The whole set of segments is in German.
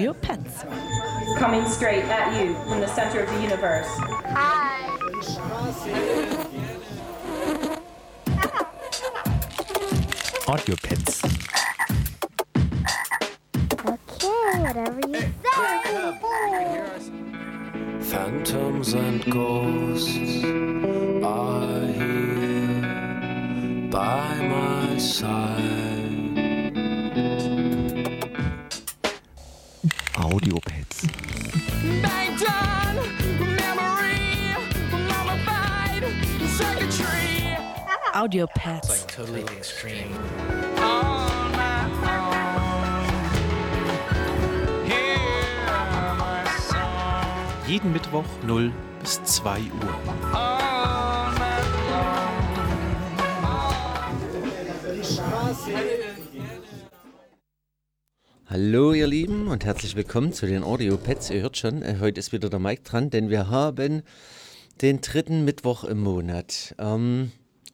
Audio Pets. Coming straight at you from the center of the universe. Hi. Audio Pets. Okay, whatever you say. Phantoms and ghosts are here by my side. Audio Pets. totally extreme. Jeden Mittwoch 0 bis 2 Uhr. Hallo ihr Lieben und herzlich willkommen zu den Audio Pets. Ihr hört schon, äh, heute ist wieder der Mike dran, denn wir haben den dritten Mittwoch im Monat. Ähm,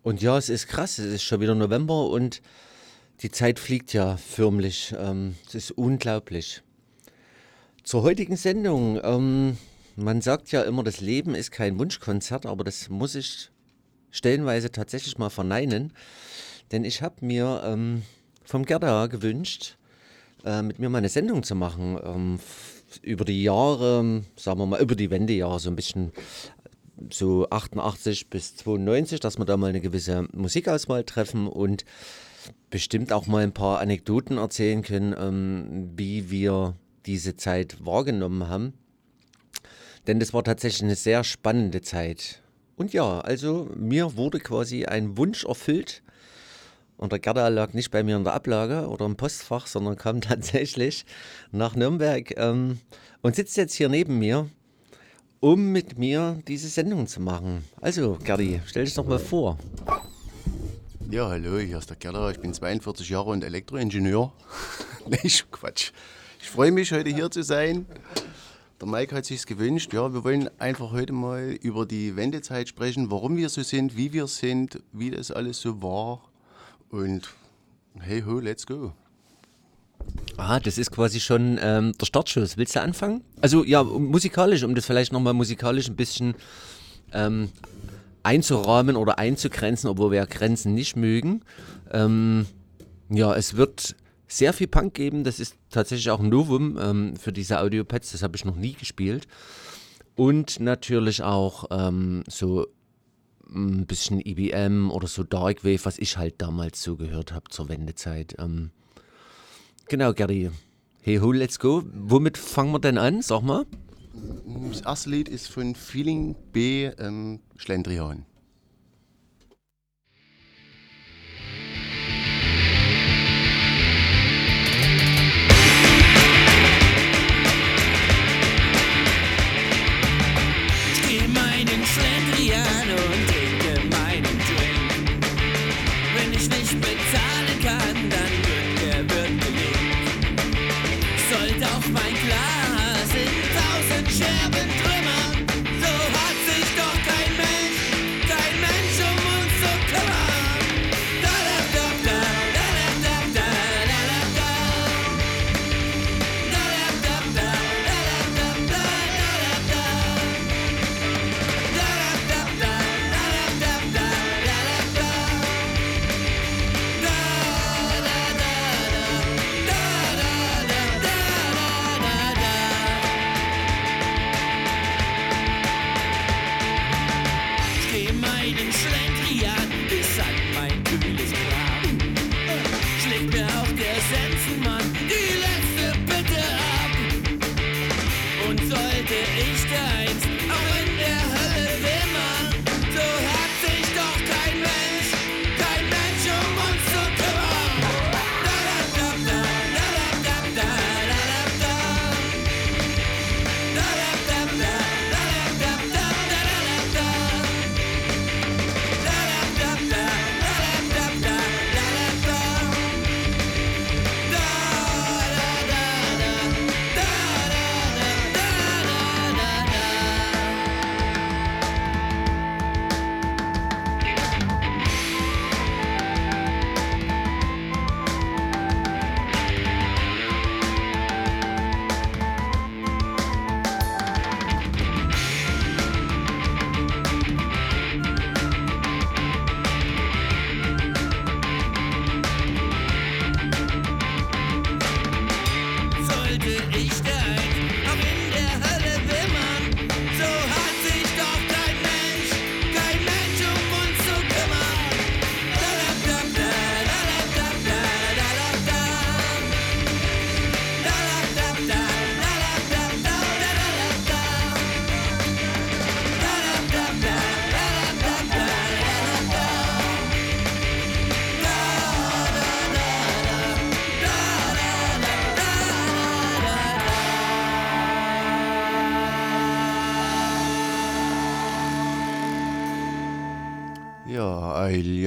und ja, es ist krass, es ist schon wieder November und die Zeit fliegt ja förmlich. Ähm, es ist unglaublich. Zur heutigen Sendung. Ähm, man sagt ja immer, das Leben ist kein Wunschkonzert, aber das muss ich stellenweise tatsächlich mal verneinen. Denn ich habe mir ähm, vom Gerda gewünscht, äh, mit mir mal eine Sendung zu machen. Ähm, über die Jahre, sagen wir mal, über die Wendejahre, so ein bisschen so 88 bis 92, dass wir da mal eine gewisse Musikauswahl treffen und bestimmt auch mal ein paar Anekdoten erzählen können, ähm, wie wir diese Zeit wahrgenommen haben. Denn das war tatsächlich eine sehr spannende Zeit. Und ja, also mir wurde quasi ein Wunsch erfüllt. Und der Gerda lag nicht bei mir in der Ablage oder im Postfach, sondern kam tatsächlich nach Nürnberg ähm, und sitzt jetzt hier neben mir, um mit mir diese Sendung zu machen. Also, Gerdi, stell dich doch mal vor. Ja, hallo, hier ist der Gerda. Ich bin 42 Jahre und Elektroingenieur. nee, Quatsch. Ich freue mich, heute hier zu sein. Der Mike hat sich's gewünscht. Ja, wir wollen einfach heute mal über die Wendezeit sprechen, warum wir so sind, wie wir sind, wie das alles so war. Und hey ho, let's go. Ah, das ist quasi schon ähm, der Startschuss. Willst du anfangen? Also ja, musikalisch, um das vielleicht nochmal musikalisch ein bisschen ähm, einzurahmen oder einzugrenzen, obwohl wir ja Grenzen nicht mögen. Ähm, ja, es wird sehr viel Punk geben. Das ist tatsächlich auch ein Novum ähm, für diese Audiopads. Das habe ich noch nie gespielt. Und natürlich auch ähm, so ein bisschen EBM oder so Darkwave, was ich halt damals so gehört habe zur Wendezeit. Genau, Gary. Hey ho, let's go. Womit fangen wir denn an? Sag mal. Das erste Lied ist von Feeling B, ähm, Schlendrian.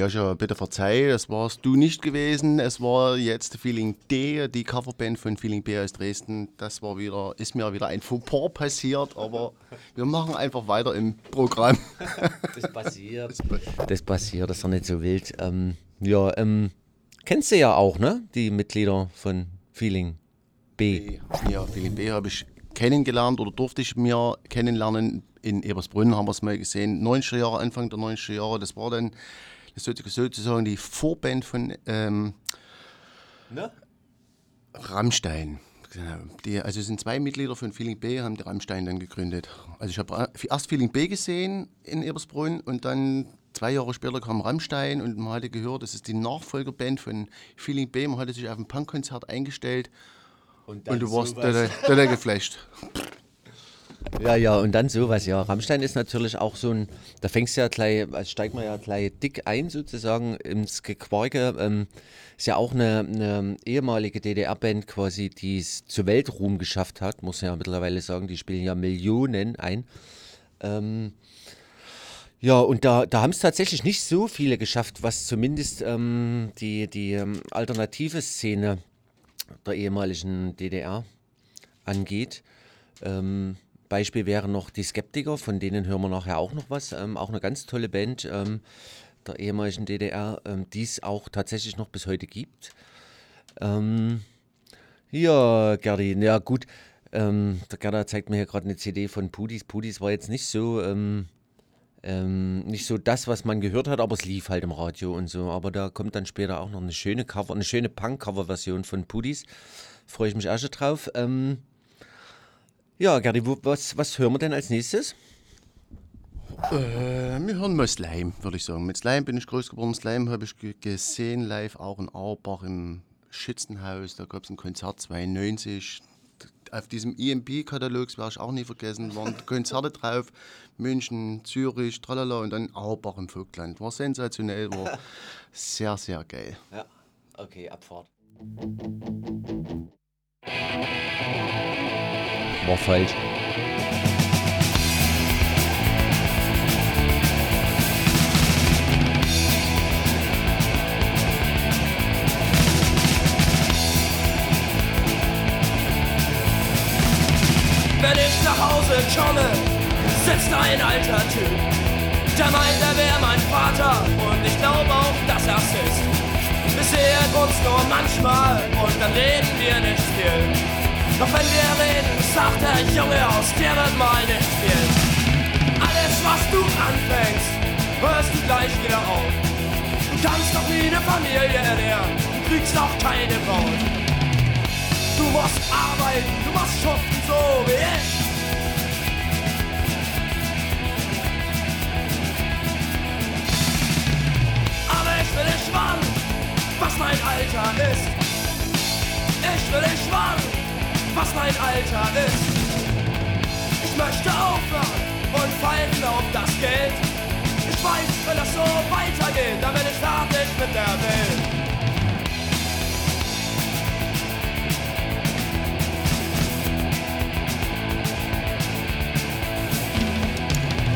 Joscha, bitte verzeih, das warst du nicht gewesen. Es war jetzt Feeling D, die Coverband von Feeling B aus Dresden. Das war wieder, ist mir wieder ein Fauxpas passiert, aber wir machen einfach weiter im Programm. Das passiert. Das passiert, das ist doch nicht so wild. Ähm, ja, ähm, kennst du ja auch, ne? Die Mitglieder von Feeling B. Ja, Feeling B habe ich kennengelernt oder durfte ich mir kennenlernen. In Ebersbrunn haben wir es mal gesehen, 90er Jahre, Anfang der 90er Jahre. Das war dann sozusagen die Vorband von ähm, Ne? Rammstein. Die, also es sind zwei Mitglieder von Feeling B, haben die Rammstein dann gegründet. Also ich habe erst Feeling B gesehen in Ebersbrunn und dann zwei Jahre später kam Rammstein und man hatte gehört, das ist die Nachfolgerband von Feeling B. Man hatte sich auf ein Punkkonzert eingestellt und, du warst total geflasht. Ja, ja, und dann sowas, ja. Rammstein ist natürlich auch so ein, da fängst du ja gleich, also steigt man ja gleich dick ein sozusagen ins Gequarke. Ähm, ist ja auch eine, eine ehemalige DDR-Band quasi, die es zu Weltruhm geschafft hat, muss man ja mittlerweile sagen. Die spielen ja Millionen ein. Ähm, ja, und da, da haben es tatsächlich nicht so viele geschafft, was zumindest ähm, die, die ähm, alternative Szene der ehemaligen DDR angeht. Ähm, Beispiel wären noch die Skeptiker, von denen hören wir nachher auch noch was. Ähm, auch eine ganz tolle Band ähm, der ehemaligen DDR, ähm, die es auch tatsächlich noch bis heute gibt. Ähm, ja, Gerdi, ja gut. Ähm, der Gerda zeigt mir hier gerade eine CD von Pudis. Pudis war jetzt nicht so, ähm, nicht so das, was man gehört hat, aber es lief halt im Radio und so. Aber da kommt dann später auch noch eine schöne Cover, eine schöne Punk-Cover-Version von Pudis. Freue ich mich auch schon drauf. Ähm, ja, Gerdi, was, was hören wir denn als nächstes? Äh, wir hören mal Slime, würde ich sagen. Mit Slime bin ich groß geworden. Slime habe ich ge- gesehen live auch in Auerbach im Schützenhaus. Da gab es ein Konzert 92. Auf diesem EMB-Katalog, das werde ich auch nie vergessen, waren Konzerte drauf. München, Zürich, tralala und dann Auerbach im Vogtland. War sensationell, war sehr, sehr geil. Ja, okay, Abfahrt. War falsch. Wenn ich nach Hause komme, sitzt ein alter Typ. Der meint, er wäre mein Vater und ich glaube auch, dass er's ist. Sehen uns nur manchmal und dann reden wir nicht viel. Doch wenn wir reden, sagt der Junge aus, der wird mal nicht viel. Alles, was du anfängst, hörst du gleich wieder auf. Du kannst doch nie eine Familie ernähren, kriegst auch keine Braut. Du musst arbeiten, du musst schuften, so wie ich. Aber ich will nicht warnen, was mein Alter ist. Ich will nicht warnen, was mein Alter ist. Ich möchte aufhören und pfeifen auf das Geld. Ich weiß, wenn das so weitergeht, dann bin ich fertig mit der Welt.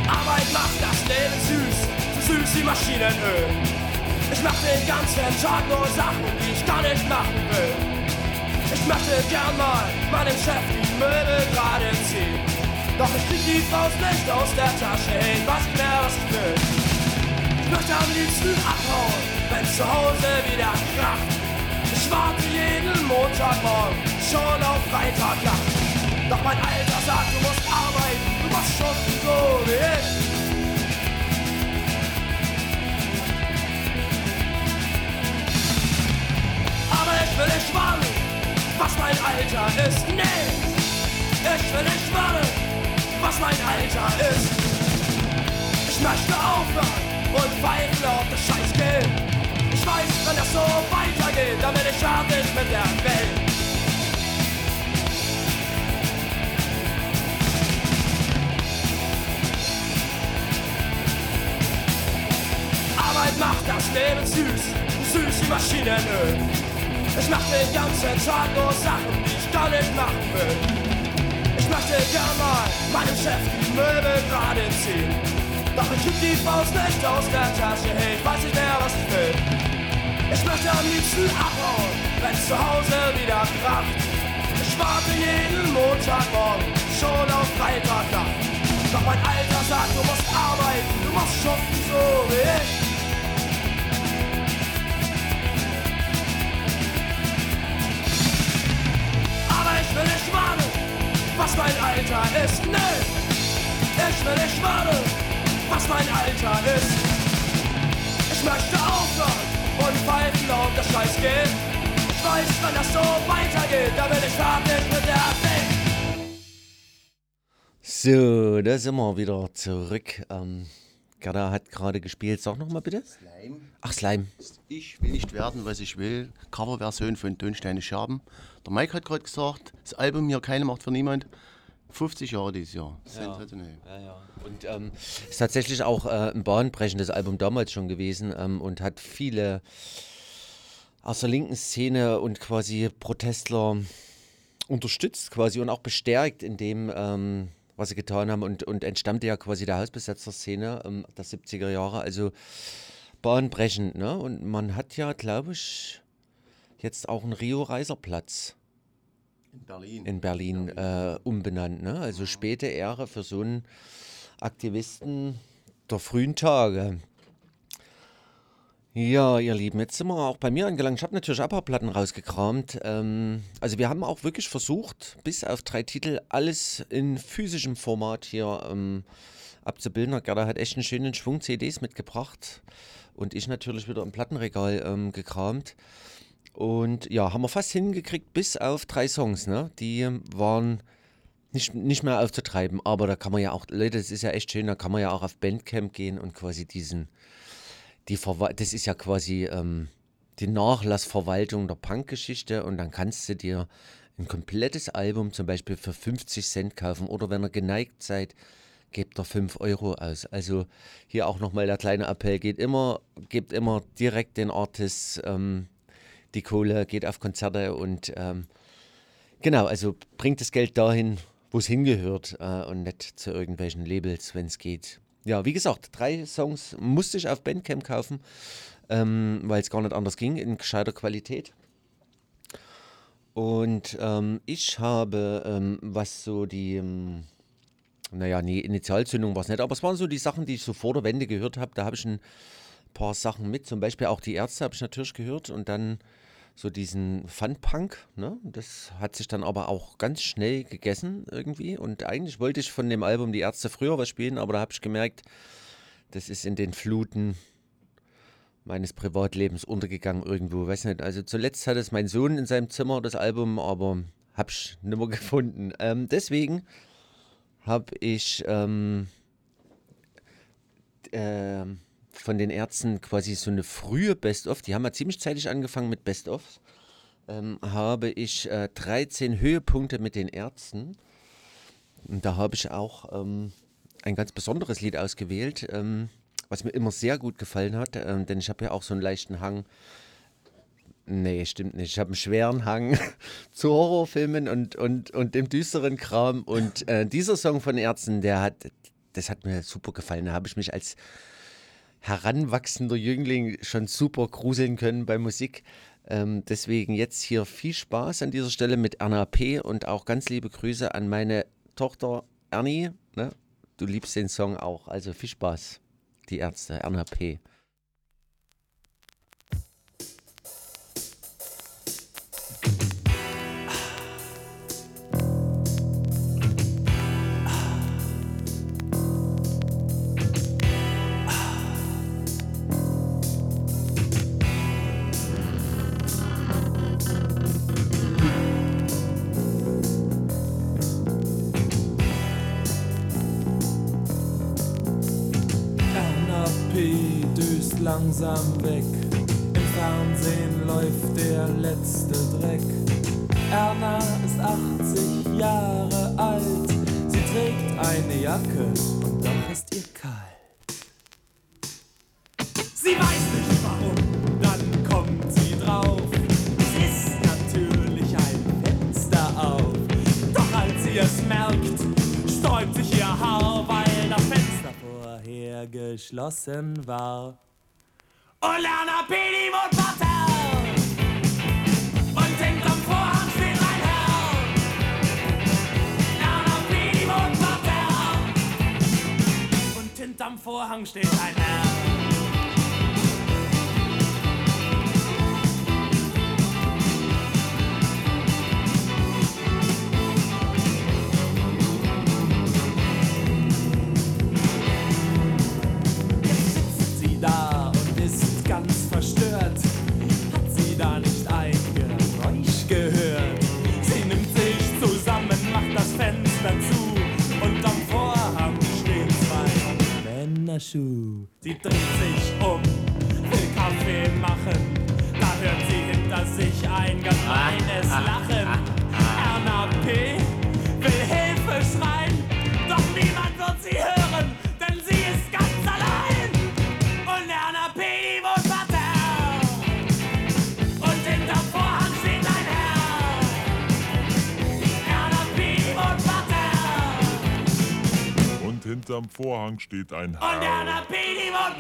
Arbeit macht das Leben süß, so süß wie Maschinenöl. Ich mach den ganzen Tag nur Sachen, die ich gar nicht machen will. Ich möchte gern mal meinem Chef die Möbel gerade ziehen. Doch ich krieg die Faust nicht aus der Tasche hin, was mehr was ich will. Ich möchte am liebsten abhauen, wenn zu Hause wieder kracht. Ich warte jeden Montagmorgen schon auf Freitagnacht. Doch mein Alter sagt, du musst arbeiten, du musst schuften, so wie ich. Ich will nicht warnen, was mein Alter ist. Nee, ich will nicht warnen, was mein Alter ist. Ich möchte aufhören und pfeifen auf das Scheißgeld. Ich weiß, wenn das so weitergeht, dann bin ich fertig mit der Welt. Arbeit macht das Leben süß, süß wie Maschinenöl. Ich mach den ganzen Tag nur Sachen, die ich gar nicht machen will. Ich möchte gern mal meinem Chef die Möbel gerade ziehen. Doch ich kipp die Faust nicht aus der Tasche, hey, ich weiß nicht mehr, was ich will. Ich möchte am liebsten abhauen, wenn zu Hause wieder kracht. Ich warte jeden Montagmorgen schon auf Freitagnacht. Doch mein Alter sagt, du musst arbeiten, du musst schuften, so wie ich. Was mein Alter ist, nö. Ich will nicht warnen, was mein Alter ist. Ich möchte aufhören und pfeifen, ob das Scheiß geht. Ich weiß, wenn das so weitergeht, dann bin ich fertig mit der Welt. So, da sind wir wieder zurück. Ähm, Gerda hat gerade gespielt. Sag nochmal bitte. Slime. Ach, Slime. Ich will nicht werden, was ich will. Coverversion von Tonsteine Scherben. Der Mike hat gerade gesagt, das Album hier keine Macht für niemand. 50 Jahre dieses Jahr. Sensationell. Ja, ja. Und ähm, ist tatsächlich auch äh, ein bahnbrechendes Album damals schon gewesen ähm, und hat viele aus der linken Szene und quasi Protestler unterstützt quasi und auch bestärkt in dem, ähm, was sie getan haben und, und entstammte ja quasi der Hausbesetzer-Szene ähm, der 70er Jahre. Also bahnbrechend, ne? Und man hat ja, glaube ich, jetzt auch einen Rio-Reiser-Platz In Berlin. in Berlin äh, umbenannt. Ne? Also späte Ehre für so einen Aktivisten der frühen Tage. Ja, ihr Lieben, jetzt sind wir auch bei mir angelangt. Ich habe natürlich auch ein paar Platten rausgekramt. Ähm, also wir haben auch wirklich versucht, bis auf drei Titel alles in physischem Format hier ähm, abzubilden. Gerda hat echt einen schönen Schwung CDs mitgebracht und ich natürlich wieder im Plattenregal ähm, gekramt. Und ja, haben wir fast hingekriegt, bis auf drei Songs, ne? Die waren nicht, nicht mehr aufzutreiben, aber da kann man ja auch, Leute, das ist ja echt schön, da kann man ja auch auf Bandcamp gehen und quasi diesen, die Verwa das ist ja quasi ähm, die Nachlassverwaltung der Punkgeschichte und dann kannst du dir ein komplettes Album zum Beispiel für 50 Cent kaufen oder wenn ihr geneigt seid, gebt ihr 5 Euro aus. Also hier auch nochmal der kleine Appell, geht immer, gebt immer direkt den Artists ähm, die Kohle, geht auf Konzerte und ähm, genau, also bringt das Geld dahin, wo es hingehört äh, und nicht zu irgendwelchen Labels, wenn es geht. Ja, wie gesagt, drei Songs musste ich auf Bandcamp kaufen, ähm, weil es gar nicht anders ging, in gescheiter Qualität. Und ähm, ich habe, ähm, was so die, ähm, naja, nee, Initialzündung war es nicht, aber es waren so die Sachen, die ich so vor der Wende gehört habe. Da habe ich ein paar Sachen mit, zum Beispiel auch die Ärzte habe ich natürlich gehört und dann so diesen Fun-Punk, ne? Das hat sich dann aber auch ganz schnell gegessen irgendwie. Und eigentlich wollte ich von dem Album Die Ärzte früher was spielen, aber da habe ich gemerkt, das ist in den Fluten meines Privatlebens untergegangen irgendwo. Weiß nicht. Also zuletzt hat es mein Sohn in seinem Zimmer, das Album, aber habe ich nicht mehr gefunden. Ähm, deswegen habe ich ähm, ähm, von den Ärzten quasi so eine frühe Best-of, die haben ja ziemlich zeitig angefangen mit Best-ofs, ähm, habe ich äh, 13 Höhepunkte mit den Ärzten. Und da habe ich auch ähm, ein ganz besonderes Lied ausgewählt, ähm, was mir immer sehr gut gefallen hat, ähm, denn ich habe ja auch so einen leichten Hang. Nee, stimmt nicht. Ich habe einen schweren Hang zu Horrorfilmen und, und, und dem düsteren Kram. Und äh, dieser Song von Ärzten, der hat, das hat mir super gefallen. Da habe ich mich als heranwachsender Jüngling schon super gruseln können bei Musik. Ähm, deswegen jetzt hier viel Spaß an dieser Stelle mit Erna P. und auch ganz liebe Grüße an meine Tochter Ernie. Ne? Du liebst den Song auch, also viel Spaß. Die Ärzte, Erna P. langsam weg. Im Fernsehen läuft der letzte Dreck. Erna ist 80 Jahre alt. Sie trägt eine Jacke und doch ist ihr kalt. Sie weiß nicht warum, dann kommt sie drauf. Es ist natürlich ein Fenster auf. Doch als sie es merkt, sträubt sich ihr Haar, weil das Fenster vorher geschlossen war. Und Lerner Pedi wohnt Parterre. Und hinterm Vorhang steht ein Herr. Männerschuh. Sie dreht sich um, Vorhang steht ein Und Herr. Erna P. die wohnt.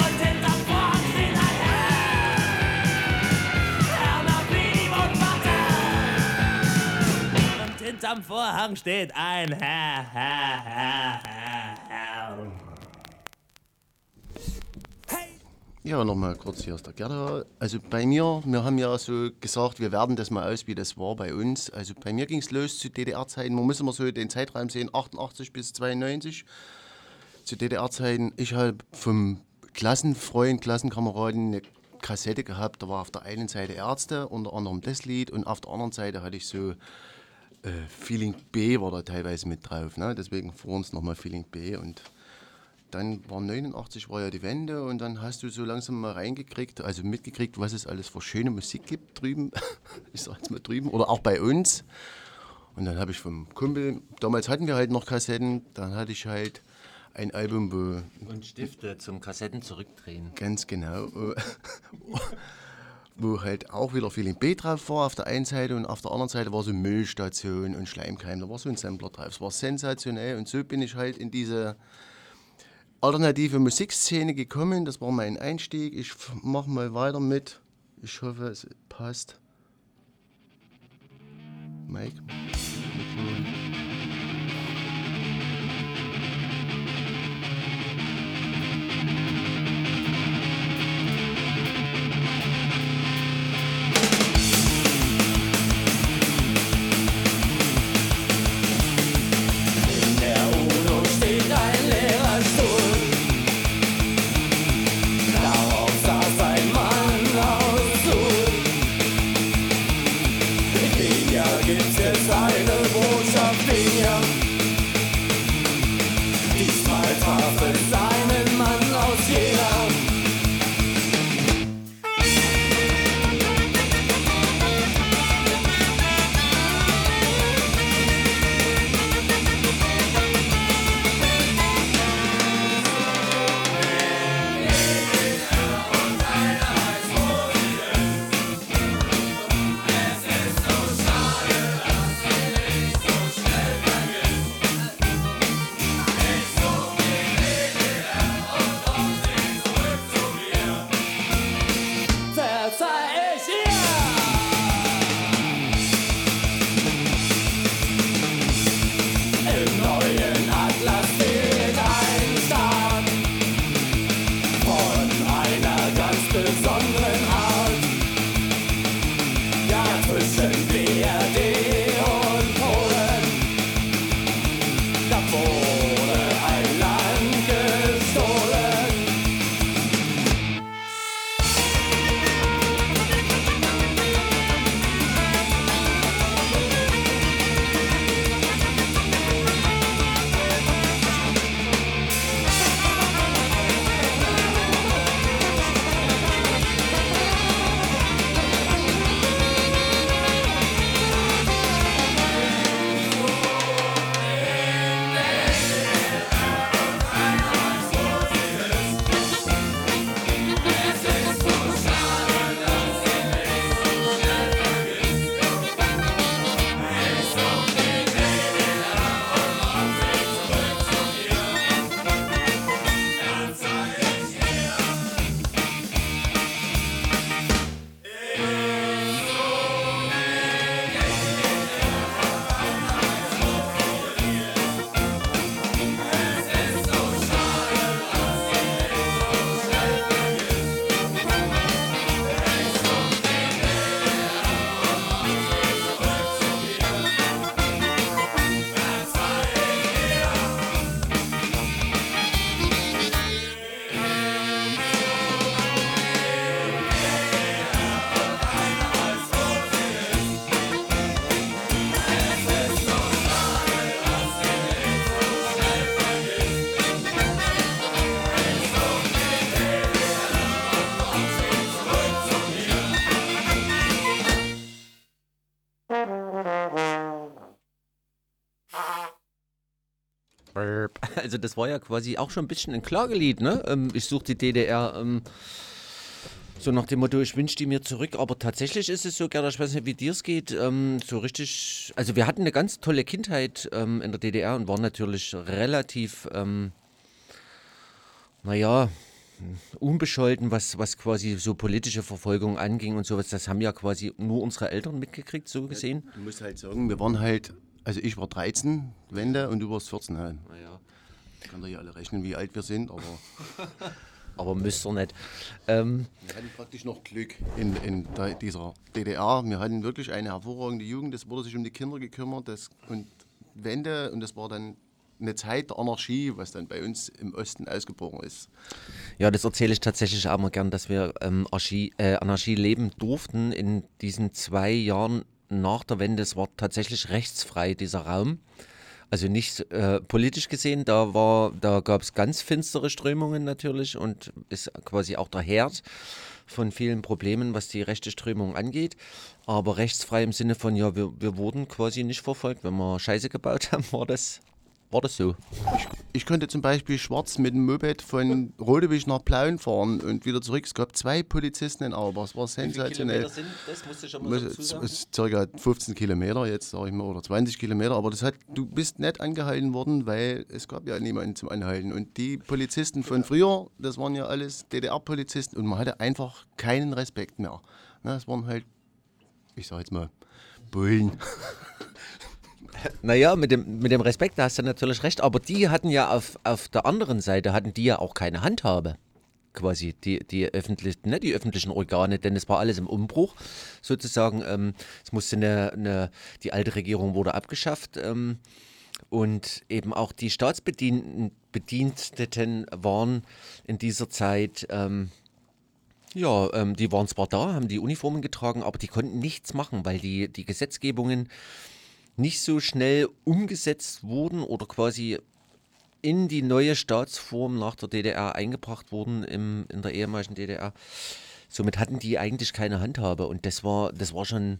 Und hinterm Vorhang steht ein Herr. P. die wohnt. Und hinterm Vorhang steht ein Herr, Herr, Herr, Herr, Herr. Ja, nochmal kurz hier aus der Gerda. Also bei mir, wir haben ja so gesagt, wir werten das mal aus, wie das war bei uns. Also bei mir ging es los zu DDR-Zeiten. Man muss immer so den Zeitraum sehen, 88 bis 92. Zu DDR-Zeiten, ich habe vom Klassenfreund, Klassenkameraden eine Kassette gehabt. Da war auf der einen Seite Ärzte, unter anderem das Lied, und auf der anderen Seite hatte ich so äh, Feeling B war da teilweise mit drauf. Ne? Deswegen vor uns nochmal Feeling B und dann war 89 war ja die Wende und dann hast du so langsam mal reingekriegt, also mitgekriegt, was es alles für schöne Musik gibt drüben. ich sag jetzt mal drüben oder auch bei uns. Und dann habe ich vom Kumpel, damals hatten wir halt noch Kassetten, dann hatte ich halt ein Album, wo Und Stifte zum Kassetten zurückdrehen. ganz genau, wo, halt auch wieder Feeling B drauf war auf der einen Seite und auf der anderen Seite war so Müllstation und Schleimkeim, da war so ein Sampler drauf. Es war sensationell und so bin ich halt in diese alternative Musikszene gekommen. Das war mein Einstieg. Ich mache mal weiter mit. Ich hoffe, es passt. Mike. Mikrofon. In Also das war ja quasi auch schon ein bisschen ein Klagelied, ne? Ähm, ich suche die DDR ähm, so nach dem Motto, ich wünsche die mir zurück. Aber tatsächlich ist es so, Gerda, ich weiß nicht, wie dir es geht, ähm, so richtig, also wir hatten eine ganz tolle Kindheit ähm, in der DDR und waren natürlich relativ, ähm, naja, unbescholten, was, was quasi so politische Verfolgung anging und sowas. Das haben ja quasi nur unsere Eltern mitgekriegt, so gesehen. Du musst halt sagen, wir waren halt, also ich war 13, Wende, und du warst 14. Ja. Naja. Könnt ihr ja alle rechnen, wie alt wir sind, aber Aber müsst ihr nicht. Ähm, wir hatten praktisch noch Glück in, in dieser DDR. Wir hatten wirklich eine hervorragende Jugend, es wurde sich um die Kinder gekümmert das, und Wende und das war dann eine Zeit der Anarchie, was dann bei uns im Osten ausgebrochen ist. Ja, das erzähle ich tatsächlich auch mal gern, dass wir ähm, Archie, äh, Anarchie leben durften in diesen zwei Jahren nach der Wende. Es war tatsächlich rechtsfrei, dieser Raum. Also nicht äh, politisch gesehen, da, war, da gab es ganz finstere Strömungen natürlich und ist quasi auch der Herd von vielen Problemen, was die rechte Strömung angeht. Aber rechtsfrei im Sinne von, ja, wir, wir wurden quasi nicht verfolgt. Wenn wir Scheiße gebaut haben, war das, war das so. Ich, ich konnte zum Beispiel schwarz mit dem Moped von Rodewig nach Plauen fahren und wieder zurück. Es gab zwei Polizisten in Auerbach. Es war sensationell. sind das? Musst du schon Es ist circa 15 Kilometer jetzt, sage ich mal, oder 20 Kilometer. Aber das hat, du bist nicht angehalten worden, weil es gab ja niemanden zum Anhalten. Und die Polizisten von früher, das waren ja alles DDR-Polizisten und man hatte einfach keinen Respekt mehr. Na, das waren halt, ich sage jetzt mal, Bullen. Naja, mit dem, mit dem Respekt, da hast du natürlich recht, aber die hatten ja auf, auf der anderen Seite, hatten die ja auch keine Handhabe. Quasi die, die, öffentlichen, ne, die öffentlichen Organe, denn es war alles im Umbruch sozusagen. Ähm, es musste eine, eine, die alte Regierung wurde abgeschafft ähm, und eben auch die Staatsbediensteten Bediensteten waren in dieser Zeit ähm, ja, ähm, die waren zwar da, haben die Uniformen getragen, aber die konnten nichts machen, weil die, die Gesetzgebungen nicht so schnell umgesetzt wurden oder quasi in die neue Staatsform nach der DDR eingebracht wurden im, in der ehemaligen DDR. Somit hatten die eigentlich keine Handhabe und das war, das war schon,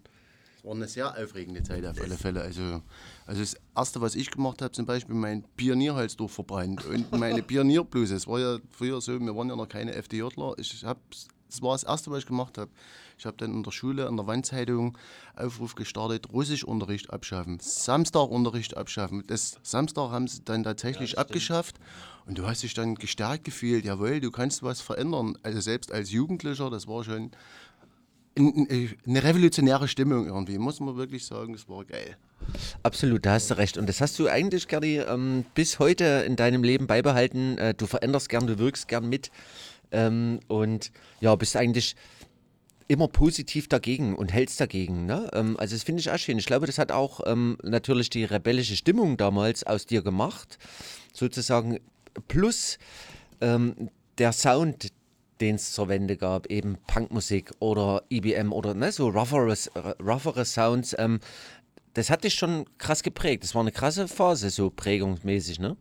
Es war eine sehr aufregende Zeit auf alle Fälle. Also, also das Erste, was ich gemacht habe, zum Beispiel mein Pionierhalsdorf verbrannt und meine Pionierbluse. Es war ja früher so, wir waren ja noch keine FDJler. Ich hab, das war das Erste, was ich gemacht habe. Ich habe dann in der Schule, in der Wandzeitung Aufruf gestartet, Russischunterricht abschaffen, Samstagunterricht abschaffen. Das Samstag haben sie dann tatsächlich abgeschafft und du hast dich dann gestärkt gefühlt, jawohl, du kannst was verändern. Also selbst als Jugendlicher, das war schon ein- eine revolutionäre Stimmung irgendwie, muss man wirklich sagen, das war geil. absolut, da hast du recht. Und das hast du eigentlich, Gerdi, ähm, bis heute in deinem Leben beibehalten. Äh, du veränderst gern, du wirkst gern mit ähm, und ja, bist eigentlich immer positiv dagegen und hältst dagegen. Ne? Ähm, also das finde ich auch schön. Ich glaube, das hat auch ähm, natürlich die rebellische Stimmung damals aus dir gemacht, sozusagen. Plus ähm, der Sound, den es zur Wende gab, eben Punkmusik oder IBM oder ne, so roughere, roughere Sounds. Ähm, das hat dich schon krass geprägt. Das war eine krasse Phase, so prägungsmäßig, ne?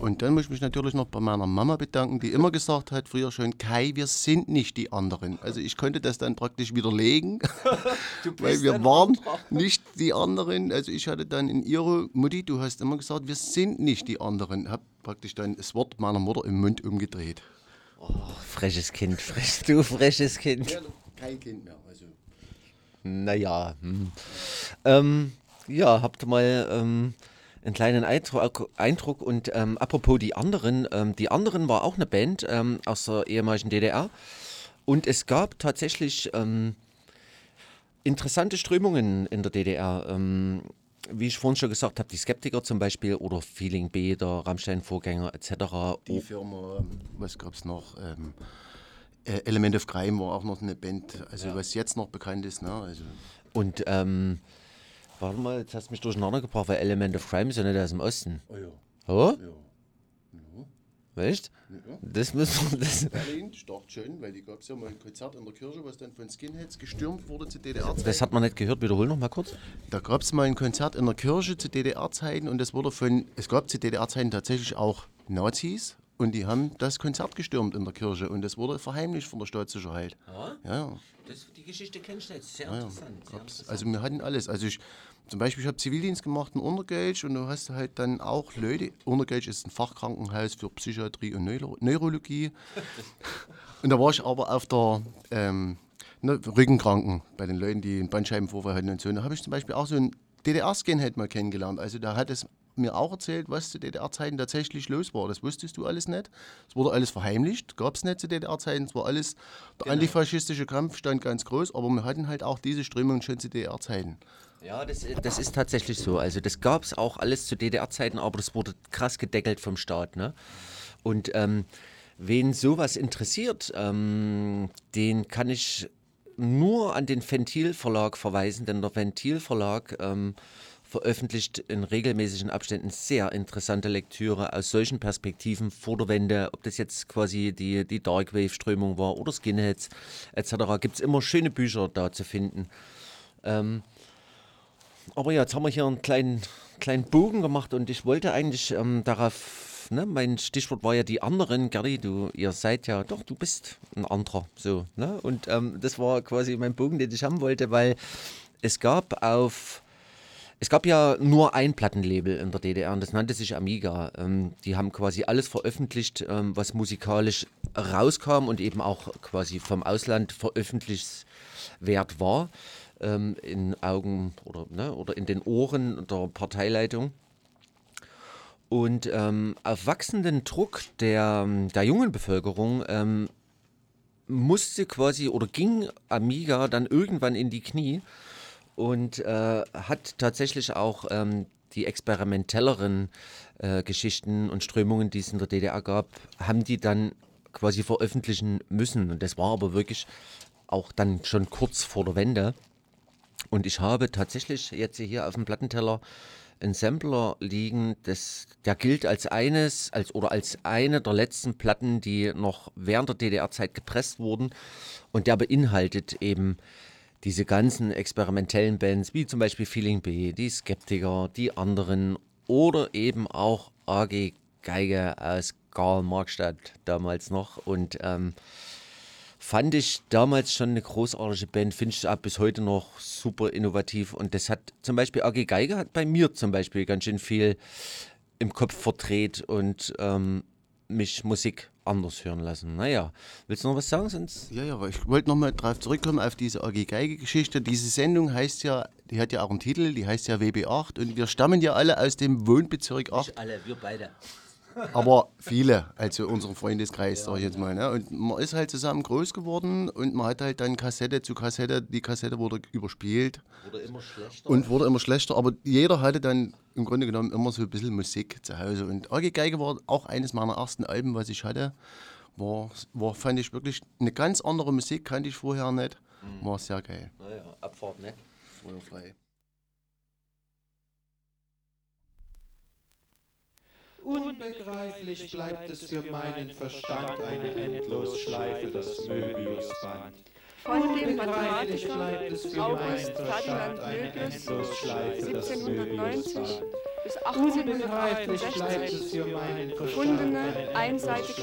Und dann muss ich mich natürlich noch bei meiner Mama bedanken, die immer gesagt hat, früher schon, Kai, wir sind nicht die anderen. Also ich konnte das dann praktisch widerlegen, weil wir waren nicht die anderen. Also ich hatte dann in ihre Mutti, du hast immer gesagt, wir sind nicht die anderen. Hab praktisch dann das Wort meiner Mutter im Mund umgedreht. Freches Kind, frech, du freches Kind. Kein Kind mehr. Also. Naja. Hm. Ähm, ja, habt mal ähm, einen kleinen Eindruck, Eindruck und ähm, apropos die anderen, ähm, die anderen war auch eine Band ähm, aus der ehemaligen DDR und es gab tatsächlich ähm, interessante Strömungen in der DDR. Ähm, wie ich vorhin schon gesagt habe, die Skeptiker zum Beispiel oder Feeling B, der Rammstein-Vorgänger etc. Die Firma, was gab es noch? Ähm, äh, Element of Crime war auch noch eine Band, also was jetzt noch bekannt ist. Ne? Also, Und warte mal, jetzt hast du mich durcheinander gebracht, weil Element of Crime ist ja nicht aus dem Osten. oh ja. Oh? ja. Echt? Das müssen wir. Das, Berlin, stark schön, weil die gab es ja mal ein Konzert in der Kirche, was dann von Skinheads gestürmt wurde zu DDR-Zeiten. das hat man nicht gehört. Wiederhol noch mal kurz. Da gab es mal ein Konzert in der Kirche zu DDR-Zeiten und das wurde von, es gab zu DDR-Zeiten tatsächlich auch Nazis und die haben das Konzert gestürmt in der Kirche und das wurde verheimlicht von der Staatssicherheit. Ja? Ja, Das, die Geschichte kennst du jetzt. Sehr ja, interessant. Sehr interessant. Also wir hatten alles. Also ich, zum Beispiel, ich habe Zivildienst gemacht in Untergelsch und du hast halt dann auch Leute, Untergelsch ist ein Fachkrankenhaus für Psychiatrie und Neuro Neurologie. und da war ich aber auf der ähm, ne, Rückenkranken bei den Leuten, die einen Bandscheibenvorfall hatten und so. Und da habe ich zum Beispiel auch so einen DDR-Skinhead mal kennengelernt. Also da hat es mir auch erzählt, was zu DDR-Zeiten tatsächlich los war. Das wusstest du alles nicht. Es wurde alles verheimlicht, gab es nicht zu DDR-Zeiten. Es war alles, der antifaschistische Kampf stand ganz groß, aber wir hatten halt auch diese Strömung schon zu DDR-Zeiten. Ja, das, das ist tatsächlich so. Also das gab es auch alles zu DDR-Zeiten, aber das wurde krass gedeckelt vom Staat. Ne? Und ähm, wen sowas interessiert, ähm, den kann ich nur an den Ventil Verlag verweisen, denn der Ventil Verlag ähm, veröffentlicht in regelmäßigen Abständen sehr interessante Lektüre aus solchen Perspektiven vor der Wende, ob das jetzt quasi die, die Darkwave-Strömung war oder Skinheads etc. Gibt es immer schöne Bücher da zu finden. Ähm, aber ja, jetzt haben wir hier einen kleinen, kleinen Bogen gemacht und ich wollte eigentlich ähm, darauf, ne, mein Stichwort war ja die anderen, Gerdi, du, ihr seid ja, doch, du bist ein anderer, so, ne, und ähm, das war quasi mein Bogen, den ich haben wollte, weil es gab auf, es gab ja nur ein Plattenlabel in der DDR und das nannte sich Amiga. Ähm, die haben quasi alles veröffentlicht, ähm, was musikalisch rauskam und eben auch quasi vom Ausland veröffentlichswert war ähm, in Augen oder, ne, oder in den Ohren der Parteileitung. Und ähm, auf wachsenden Druck der, der jungen Bevölkerung ähm, musste quasi oder ging Amiga dann irgendwann in die Knie und äh, hat tatsächlich auch ähm, die experimentelleren äh, Geschichten und Strömungen, die es in der DDR gab, haben die dann quasi veröffentlichen müssen. Und das war aber wirklich auch dann schon kurz vor der Wende. Und ich habe tatsächlich jetzt hier auf dem Plattenteller einen Sampler liegen, das, der gilt als eines als, oder als eine der letzten Platten, die noch während der DDR-Zeit gepresst wurden. Und der beinhaltet eben diese ganzen experimentellen Bands, wie zum Beispiel Feeling B, die Skeptiker, die anderen oder eben auch AG Geige aus Karl-Markstadt damals noch. Und ähm, fand ich damals schon eine großartige Band, finde ich auch bis heute noch super innovativ. Und das hat zum Beispiel AG Geige hat bei mir zum Beispiel ganz schön viel im Kopf verdreht und ähm, mich Musik anders hören lassen. Naja, willst du noch was sagen? Sonst Ja, ja, aber ich wollte nochmal drauf zurückkommen auf diese AG Geige-Geschichte. Diese Sendung heißt ja, die hat ja auch einen Titel, die heißt ja WB8 und wir stammen ja alle aus dem Wohnbezirk 8, alle, wir beide. aber viele, also unserem Freundeskreis, sag ich jetzt mal. Ne? Und man ist halt zusammen groß geworden und man hat halt dann Kassette zu Kassette, die Kassette wurde überspielt Wurde immer schlechter. und wurde immer schlechter, aber jeder hatte dann im Grunde genommen immer so ein bisschen Musik zu Hause. Und AG Geige war auch eines meiner ersten Alben, was ich hatte. War, war, fand ich wirklich eine ganz andere Musik, kannte ich vorher nicht. War sehr geil. naja, Abfahrt, ne? Feuerfrei. Unbegreiflich bleibt es für meinen Verstand eine Endlosschleife, das Möbiusband. Von dem Mathematiker August Ferdinand Möbius Endlosschleife, das 1790 Möbiusband. bis Unbegreiflich bleibt es 1868 für meinen Verstand gefundene eine einseitige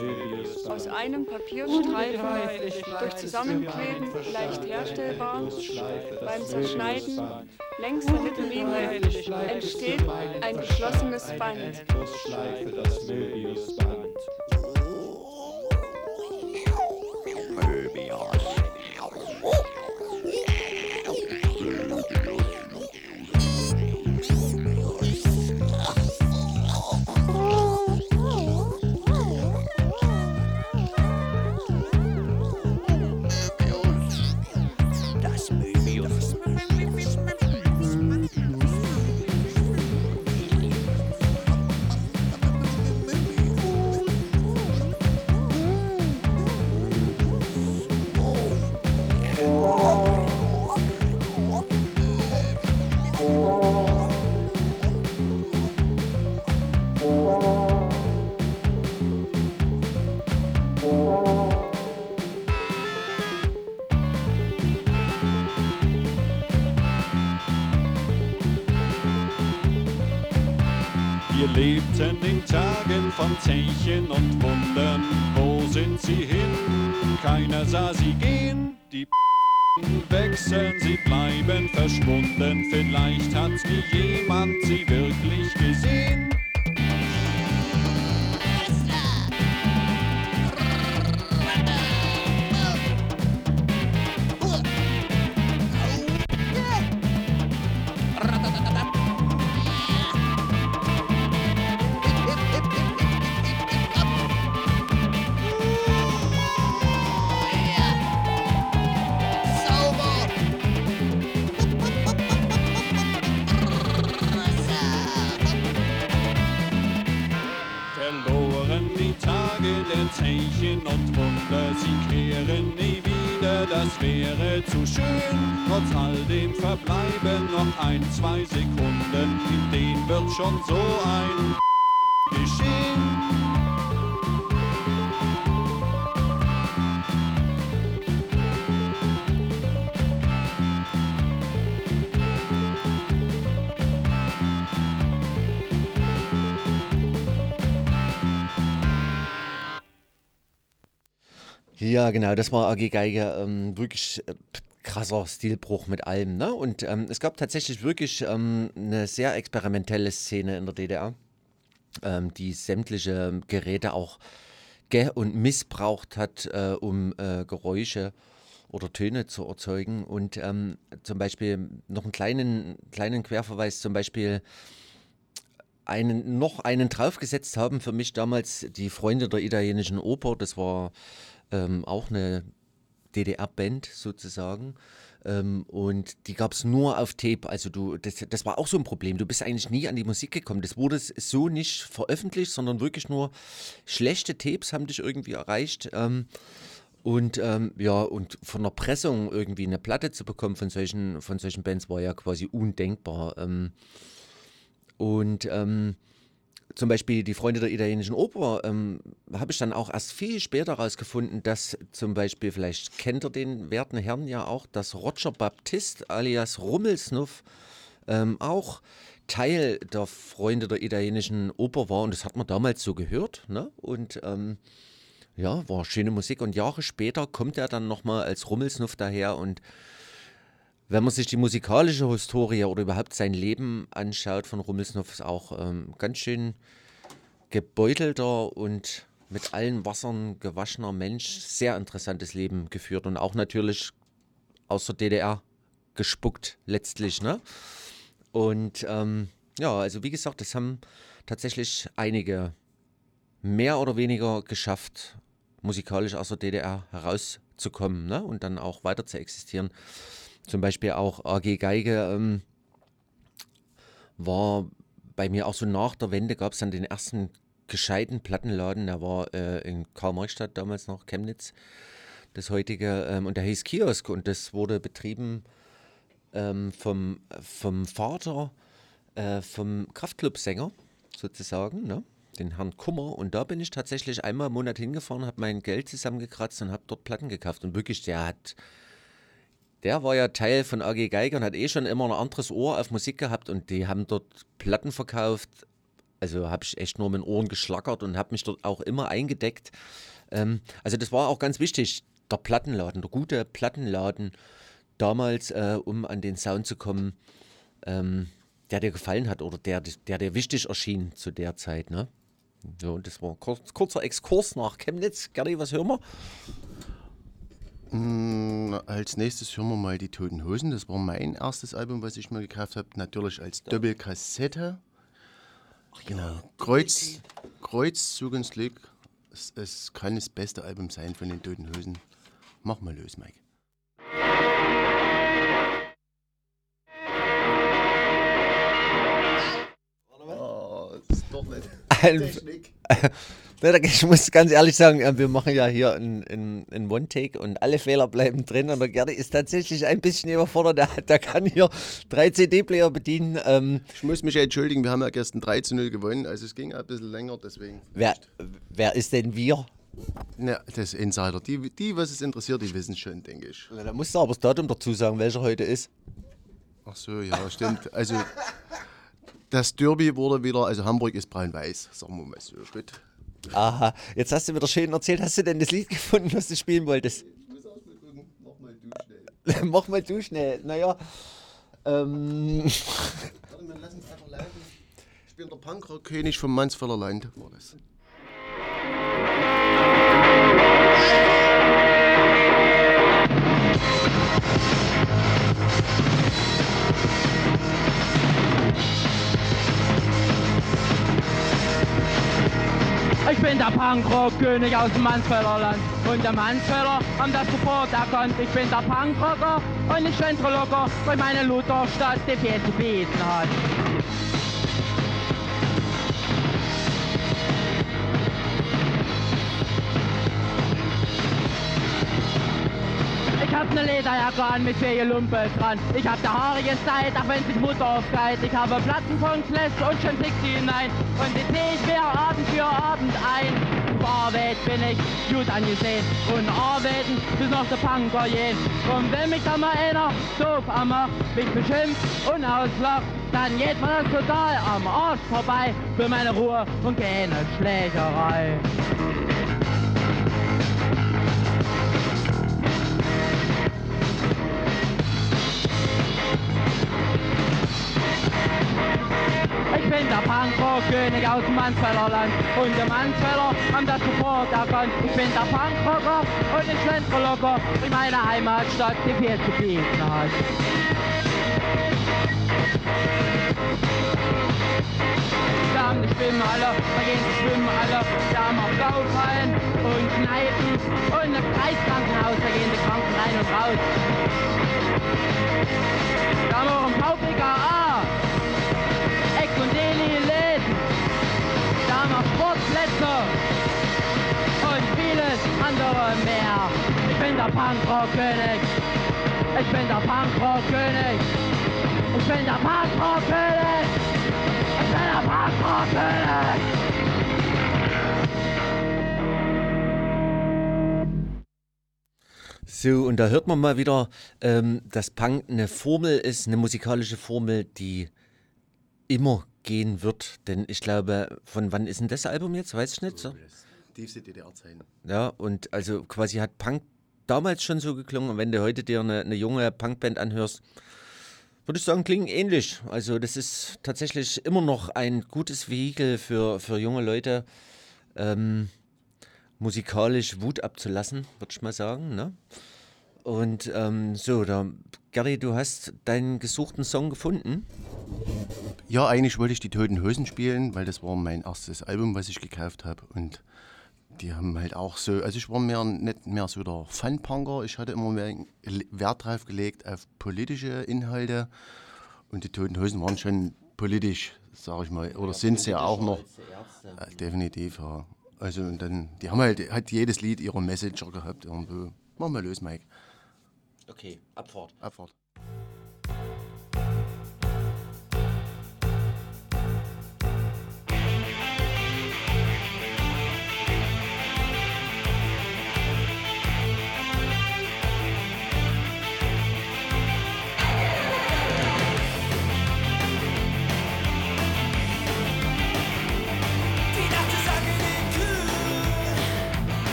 Möbiusband. aus einem Papierstreifen durch Zusammenkleben leicht herstellbar, beim Zerschneiden längs der Mittellinie entsteht ein geschlossenes Band. Lebten in Tagen von Zeichen und Wundern. Wo sind sie hin? Keiner sah sie gehen. Die wechseln, sie bleiben verschwunden. Vielleicht hat nie jemand Ja, genau, das war AG Geiger. Ähm, wirklich äh, krasser Stilbruch mit allem. Ne? Und ähm, es gab tatsächlich wirklich ähm, eine sehr experimentelle Szene in der DDR, ähm, die sämtliche Geräte auch ge- und missbraucht hat, äh, um äh, Geräusche oder Töne zu erzeugen. Und ähm, zum Beispiel noch einen kleinen, kleinen Querverweis, zum Beispiel einen, noch einen draufgesetzt haben für mich damals die Freunde der italienischen Oper. Das war ähm, auch eine DDR-Band sozusagen. Ähm, und die gab es nur auf Tape. Also du, das, das war auch so ein Problem. Du bist eigentlich nie an die Musik gekommen. Das wurde so nicht veröffentlicht, sondern wirklich nur schlechte Tapes haben dich irgendwie erreicht. Ähm, und ähm, ja, und von der Pressung irgendwie eine Platte zu bekommen von solchen, von solchen Bands war ja quasi undenkbar. Ähm, und ähm, zum Beispiel die Freunde der italienischen Oper ähm, habe ich dann auch erst viel später herausgefunden, dass zum Beispiel, vielleicht kennt ihr den werten Herrn ja auch, dass Roger Baptist alias Rummelsnuff ähm, auch Teil der Freunde der italienischen Oper war und das hat man damals so gehört. Ne? Und ähm, ja, war schöne Musik und Jahre später kommt er dann nochmal als Rummelsnuff daher und wenn man sich die musikalische Historie oder überhaupt sein Leben anschaut von Rummelsnuff, ist auch ähm, ganz schön gebeutelter und mit allen Wassern gewaschener Mensch. Sehr interessantes Leben geführt und auch natürlich aus der DDR gespuckt letztlich. Ne? Und ähm, ja, also wie gesagt, das haben tatsächlich einige mehr oder weniger geschafft, musikalisch aus der DDR herauszukommen ne? und dann auch weiter zu existieren zum Beispiel auch AG Geige ähm, war bei mir auch so nach der Wende gab es dann den ersten gescheiten Plattenladen, der war äh, in Karl-Marx-Stadt damals noch, Chemnitz, das heutige, ähm, und der hieß Kiosk und das wurde betrieben ähm, vom, vom Vater äh, vom Kraftclub-Sänger sozusagen, ne? den Herrn Kummer. Und da bin ich tatsächlich einmal im Monat hingefahren, habe mein Geld zusammengekratzt und habe dort Platten gekauft. Und wirklich, der hat der war ja Teil von AG Geiger und hat eh schon immer ein anderes Ohr auf Musik gehabt und die haben dort Platten verkauft. Also habe ich echt nur mit den Ohren geschlackert und habe mich dort auch immer eingedeckt. Ähm, also das war auch ganz wichtig, der Plattenladen, der gute Plattenladen damals, äh, um an den Sound zu kommen, ähm, der dir gefallen hat oder der, der dir wichtig erschien zu der Zeit. Ne? Ja, und das war ein kurz, kurzer Exkurs nach Chemnitz. Gerdi, was hören wir? Mm, als nächstes hören wir mal die Toten Hosen. Das war mein erstes Album, was ich mir gekauft habe. Natürlich als Doppelkassette. genau. Kreuz, Kreuzzug ins Glück. Es, es kann das beste Album sein von den Toten Hosen. Mach mal los, Mike. Technik. Ich muss ganz ehrlich sagen, wir machen ja hier einen One-Take und alle Fehler bleiben drin. Und der Gerdi ist tatsächlich ein bisschen überfordert. Der, der kann hier drei CD-Player bedienen. Ähm, Ich muss mich entschuldigen, wir haben ja gestern 3 zu 0 gewonnen, also es ging ein bisschen länger, deswegen. wer, wer ist denn wir? Ja, das Insider. Die, die, was es interessiert, die wissen schon, denke ich. Na, Da musst du aber das Datum dazu sagen, welcher heute ist. Ach so, ja, stimmt. Also, das Derby wurde wieder, also Hamburg ist braun-weiß, sagen wir mal so. Aha, jetzt hast du wieder schön erzählt. Hast du denn das Lied gefunden, was du spielen wolltest? Mach mal du schnell. Naja. Ähm, Warte, wir lassen es einfach laufen. Ich bin der Punkrock-König vom Mansfelder Land, war das. Ich bin der Punkrock-König aus dem Mansfelder Land. Und der Mansfelder haben das sofort erkannt. Ich bin der Punkrocker und ich schlendere locker durch meine Lutherstadt, die viel zu bieten hat. Ne Lederjacke an mit vier Lumpe dran. Ich hab ne haarige Zeit, auch wenn sich Mutter aufgreift. Ich habe Platten von Kless und schon Pixie hinein. Und die zieh ich mir Abend für Abend ein. Auf Arbeit bin ich gut angesehen. Und arbeiten bis noch der Punker gehen. Und wenn mich da mal einer doof anmacht, mich beschimpft und auslacht, dann geht mir das total am Arsch vorbei. Für meine Ruhe und keine Schlägerei. Bin der Punkrock-König aus dem Mansfelder Land. Und die Mansfelder haben das sofort erkannt. Ich bin der Punkrocker und ich schlendere locker in meine Heimatstadt, die viel zu bieten hat. Wir haben die Schwimmhalle, da gehen die Schwimmhalle. Wir haben und Kneipen und ein Kreiskrankenhaus, da gehen die Kranken rein und raus. Wir haben auch ein VPKA. Sportplätze und vieles andere mehr. Ich bin der Punkrock-König. Ich bin der Punkrock-König. Ich bin der Punkrock-König. Ich bin der Punkrock-König. So, und da hört man mal wieder, ähm, dass Punk eine Formel ist, eine musikalische Formel, die immer gehen wird. Denn ich glaube, von wann ist denn das Album jetzt? Weiß ich nicht. So? Tiefste DDR-Zeiten. Ja, und also quasi hat Punk damals schon so geklungen. Und wenn du heute dir eine, eine junge Punkband anhörst, würde ich sagen, klingen ähnlich. Also das ist tatsächlich immer noch ein gutes Vehikel für, für junge Leute, ähm, musikalisch Wut abzulassen, würde ich mal sagen. Ne? Und ähm, so, da, Gary, du hast deinen gesuchten Song gefunden. Ja, eigentlich wollte ich die Toten Hosen spielen, weil das war mein erstes Album, was ich gekauft habe. Und die haben halt auch so, also ich war mehr, nicht mehr so der Fun-Punker. Ich hatte immer mehr Wert drauf gelegt auf politische Inhalte. Und die Toten Hosen waren schon politisch, sage ich mal. Oder sind sie ja auch noch. Äh, definitiv, ja. Also und dann, die haben halt, hat jedes Lied ihre Messenger gehabt irgendwo. Mach mal los, Mike. Okay, Abfahrt. Abfahrt.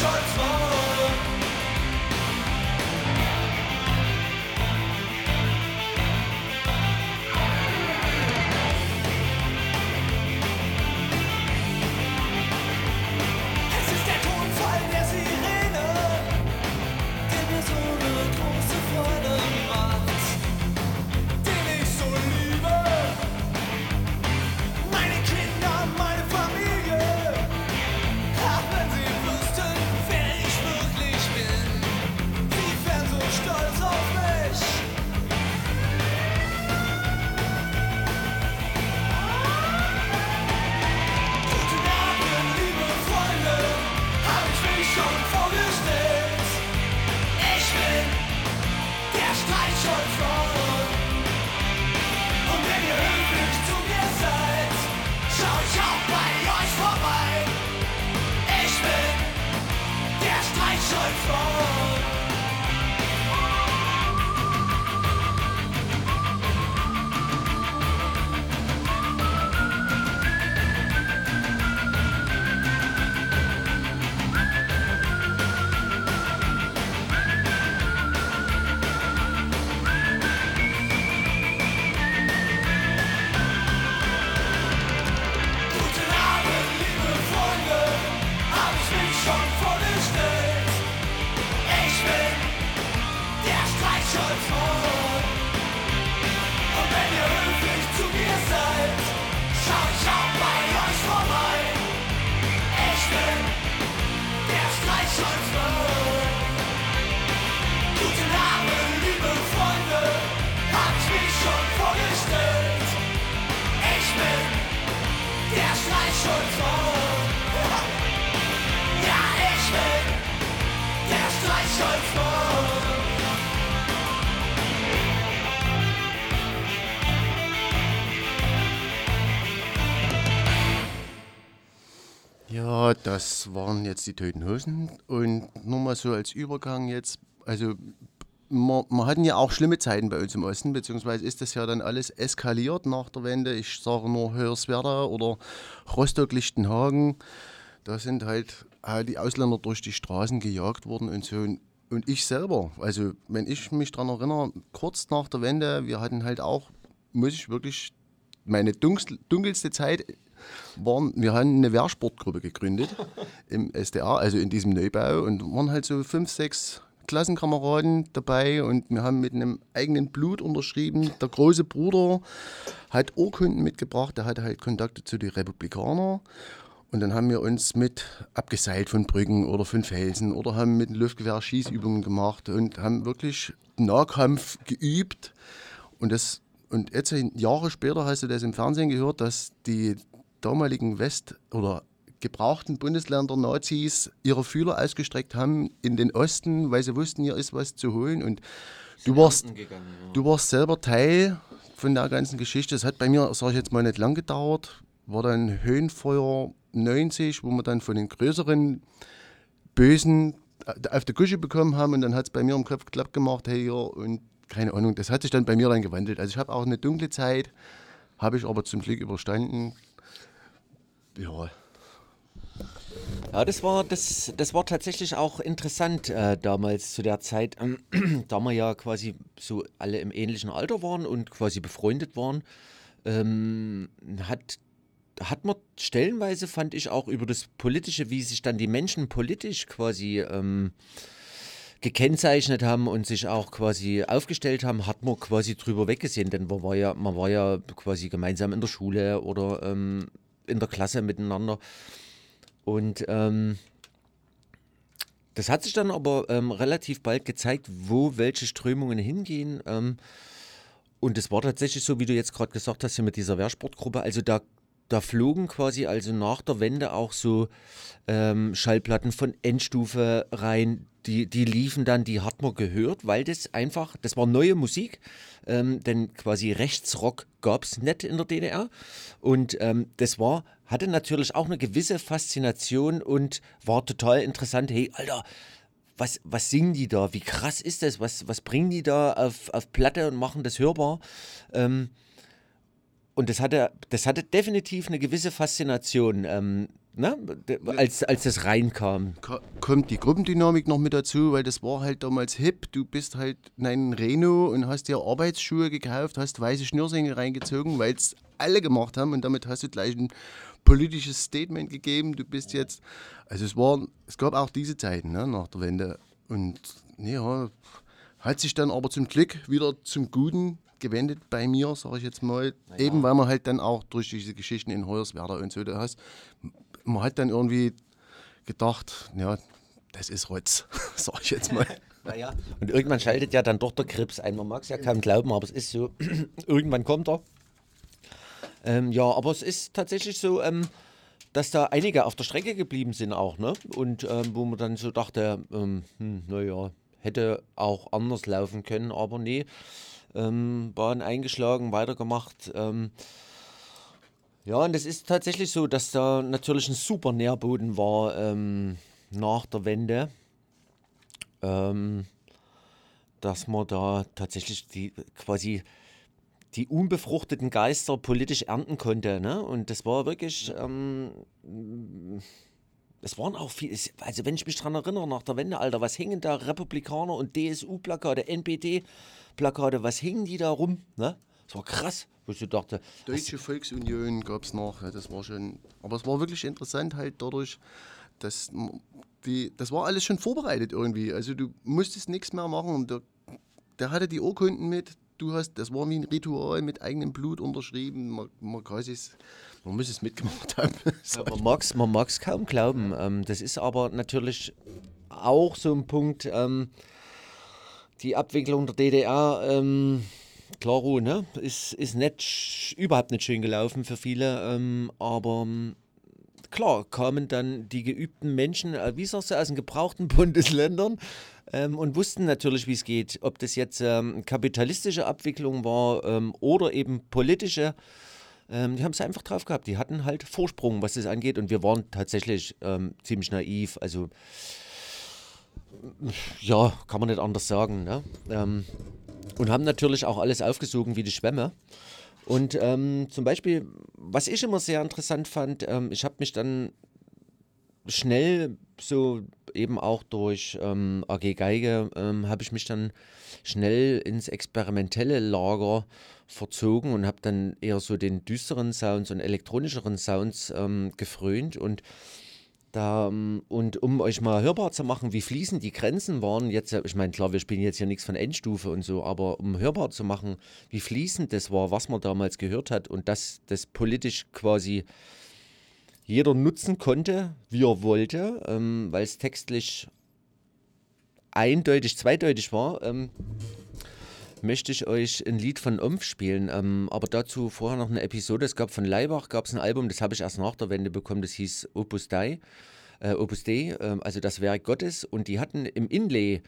Shots fired. Das waren jetzt die Toten Hosen. Und nur mal so als Übergang jetzt, also wir, hatten ja auch schlimme Zeiten bei uns im Osten, beziehungsweise ist das ja dann alles eskaliert nach der Wende. Ich sage nur Hörswerda oder Rostock-Lichtenhagen. Da sind halt äh, die Ausländer durch die Straßen gejagt worden und so. Und ich selber, also wenn ich mich daran erinnere, kurz nach der Wende, wir hatten halt auch, muss ich wirklich, meine dunkel, dunkelste Zeit waren, wir haben eine Wehrsportgruppe gegründet im SDA, also in diesem Neubau und waren halt so fünf, sechs Klassenkameraden dabei und wir haben mit einem eigenen Blut unterschrieben. Der große Bruder hat Urkunden mitgebracht, der hatte halt Kontakte zu den Republikanern. Und dann haben wir uns mit abgeseilt von Brücken oder von Felsen oder haben mit dem Luftgewehr Schießübungen gemacht und haben wirklich Nahkampf geübt. Und, das, und jetzt Jahre später hast du das im Fernsehen gehört, dass die damaligen West- oder gebrauchten Bundesländer Nazis ihre Fühler ausgestreckt haben in den Osten, weil sie wussten, hier ist was zu holen. Und du warst, du warst selber Teil von der ganzen Geschichte. Das hat bei mir, sage ich jetzt mal, nicht lang gedauert. War dann Höhenfeuer 90, wo wir dann von den größeren Bösen auf die Küche bekommen haben und dann hat es bei mir im Kopf klapp gemacht, hey, ja, und keine Ahnung, das hat sich dann bei mir dann gewandelt. Also ich habe auch eine dunkle Zeit, habe ich aber zum Glück überstanden. Ja, Ja, das war, das, das war tatsächlich auch interessant äh, damals zu der Zeit, ähm, da wir ja quasi so alle im ähnlichen Alter waren und quasi befreundet waren, ähm, hat, hat man stellenweise, fand ich, auch über das Politische, wie sich dann die Menschen politisch quasi ähm, gekennzeichnet haben und sich auch quasi aufgestellt haben, hat man quasi drüber weggesehen, denn man war ja, man war ja quasi gemeinsam in der Schule oder ähm, in der Klasse miteinander. Und ähm, das hat sich dann aber ähm, relativ bald gezeigt, wo welche Strömungen hingehen. Ähm, und es war tatsächlich so, wie du jetzt gerade gesagt hast, hier mit dieser Wehrsportgruppe. Also da, da flogen quasi also nach der Wende auch so ähm, Schallplatten von Endstufe rein. Die, die liefen dann, die hat man gehört, weil das einfach, das war neue Musik, ähm, denn quasi Rechtsrock gab es nicht in der DDR. Und ähm, das war, hatte natürlich auch eine gewisse Faszination und war total interessant. Hey, Alter, was, was singen die da? Wie krass ist das? Was, was bringen die da auf, auf Platte und machen das hörbar? Ähm, und das hatte, das hatte definitiv eine gewisse Faszination, ähm, ne? als, als das reinkam. Ko- kommt die Gruppendynamik noch mit dazu, weil das war halt damals hip. Du bist halt in einen Reno und hast dir Arbeitsschuhe gekauft, hast weiße Schnürsenkel reingezogen, weil es alle gemacht haben und damit hast du gleich ein politisches Statement gegeben. Du bist jetzt, also es war, es gab auch diese Zeiten ne, nach der Wende und ja, hat sich dann aber zum Glück wieder zum Guten gewendet bei mir, sage ich jetzt mal. Eben weil man halt dann auch durch diese Geschichten in Hoyerswerda und so da hast, man hat dann irgendwie gedacht, ja, das ist Rotz, sag ich jetzt mal. Naja. Und irgendwann schaltet ja dann doch der Krebs ein. Man mag es ja kaum glauben, aber es ist so. irgendwann kommt er. Ähm, ja, aber es ist tatsächlich so, ähm, dass da einige auf der Strecke geblieben sind auch, ne? Und ähm, wo man dann so dachte, ähm, hm, naja, hätte auch anders laufen können, aber nee. Ähm, Bahn eingeschlagen, weitergemacht. Ja, und es ist tatsächlich so, dass da natürlich ein super Nährboden war ähm, nach der Wende. Ähm, dass man da tatsächlich die quasi die unbefruchteten Geister politisch ernten konnte. Ne? Und das war wirklich, ähm, es waren auch viel, es- also wenn ich mich dran erinnere, nach der Wende, Alter, was hingen da Republikaner und DSU-Plakate, NPD-Plakate, was hingen die da rum? Ne? Das war krass, wo ich so dachte, Deutsche Volksunion gab es noch, ja, das war schon, aber es war wirklich interessant halt dadurch, dass die, das war alles schon vorbereitet irgendwie, also du musstest nichts mehr machen und der, der hatte die Urkunden mit, du hast, das war wie ein Ritual mit eigenem Blut unterschrieben, man, man, es- man muss es mitgemacht haben. Ja, man mag es kaum glauben. Ähm, das ist aber natürlich auch so ein Punkt, ähm, die Abwicklung der DDR, ähm, klaro, ne? Ist, ist nicht, überhaupt nicht schön gelaufen für viele, ähm, aber ähm, klar, kamen dann die geübten Menschen, äh, wie sagst du, aus den gebrauchten Bundesländern ähm, und wussten natürlich, wie es geht. Ob das jetzt ähm, kapitalistische Abwicklung war ähm, oder eben politische. Ähm, die haben es einfach drauf gehabt. Die hatten halt Vorsprung, was das angeht. Und wir waren tatsächlich ähm, ziemlich naiv. Also, ja, kann man nicht anders sagen. Ne? Und haben natürlich auch alles aufgesogen wie die Schwämme. Und ähm, zum Beispiel, was ich immer sehr interessant fand, ähm, ich habe mich dann schnell so eben auch durch ähm, AG Geige ähm, habe ich mich dann schnell ins experimentelle Lager verzogen und habe dann eher so den düsteren Sounds und elektronischeren Sounds ähm, gefrönt und da, ähm, und um euch mal hörbar zu machen, wie fließend die Grenzen waren, jetzt, äh, ich meine, klar, wir spielen jetzt hier nichts von Endstufe und so, aber um hörbar zu machen, wie fließend das war, was man damals gehört hat und dass das politisch quasi jeder nutzen konnte, wie er wollte, ähm, weil es textlich eindeutig, zweideutig war, ähm, möchte ich euch ein Lied von Omf spielen. Ähm, aber dazu vorher noch eine Episode. Es gab von Leibach gab es ein Album, das habe ich erst nach der Wende bekommen, das hieß Opus Dei, äh, Opus Dei, äh, also das Werk Gottes. Und die hatten im Inlay,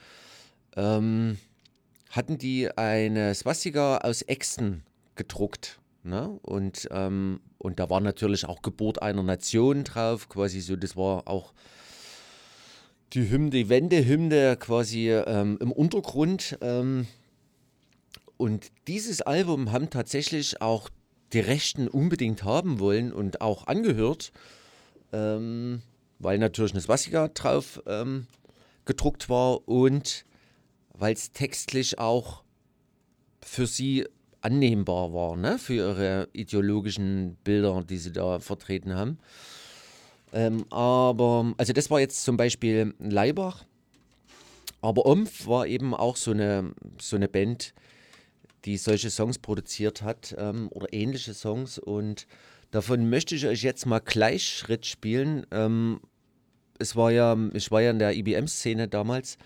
ähm, hatten die eine Swastika aus Äxten gedruckt. Ne? Und, ähm, und da war natürlich auch Geburt einer Nation drauf, quasi so, das war auch die Hymne, die Wendehymne quasi ähm, im Untergrund. Ähm, und dieses Album haben tatsächlich auch die Rechten unbedingt haben wollen und auch angehört, ähm, weil natürlich eine Swastika drauf ähm, gedruckt war und weil es textlich auch für sie annehmbar war, ne? für ihre ideologischen Bilder, die sie da vertreten haben. Ähm, aber, also das war jetzt zum Beispiel Leibach, aber Omf war eben auch so eine, so eine Band, die solche Songs produziert hat ähm, oder ähnliche Songs und davon möchte ich euch jetzt mal Gleichschritt spielen. Ähm, es war ja, ich war ja in der IBM-Szene damals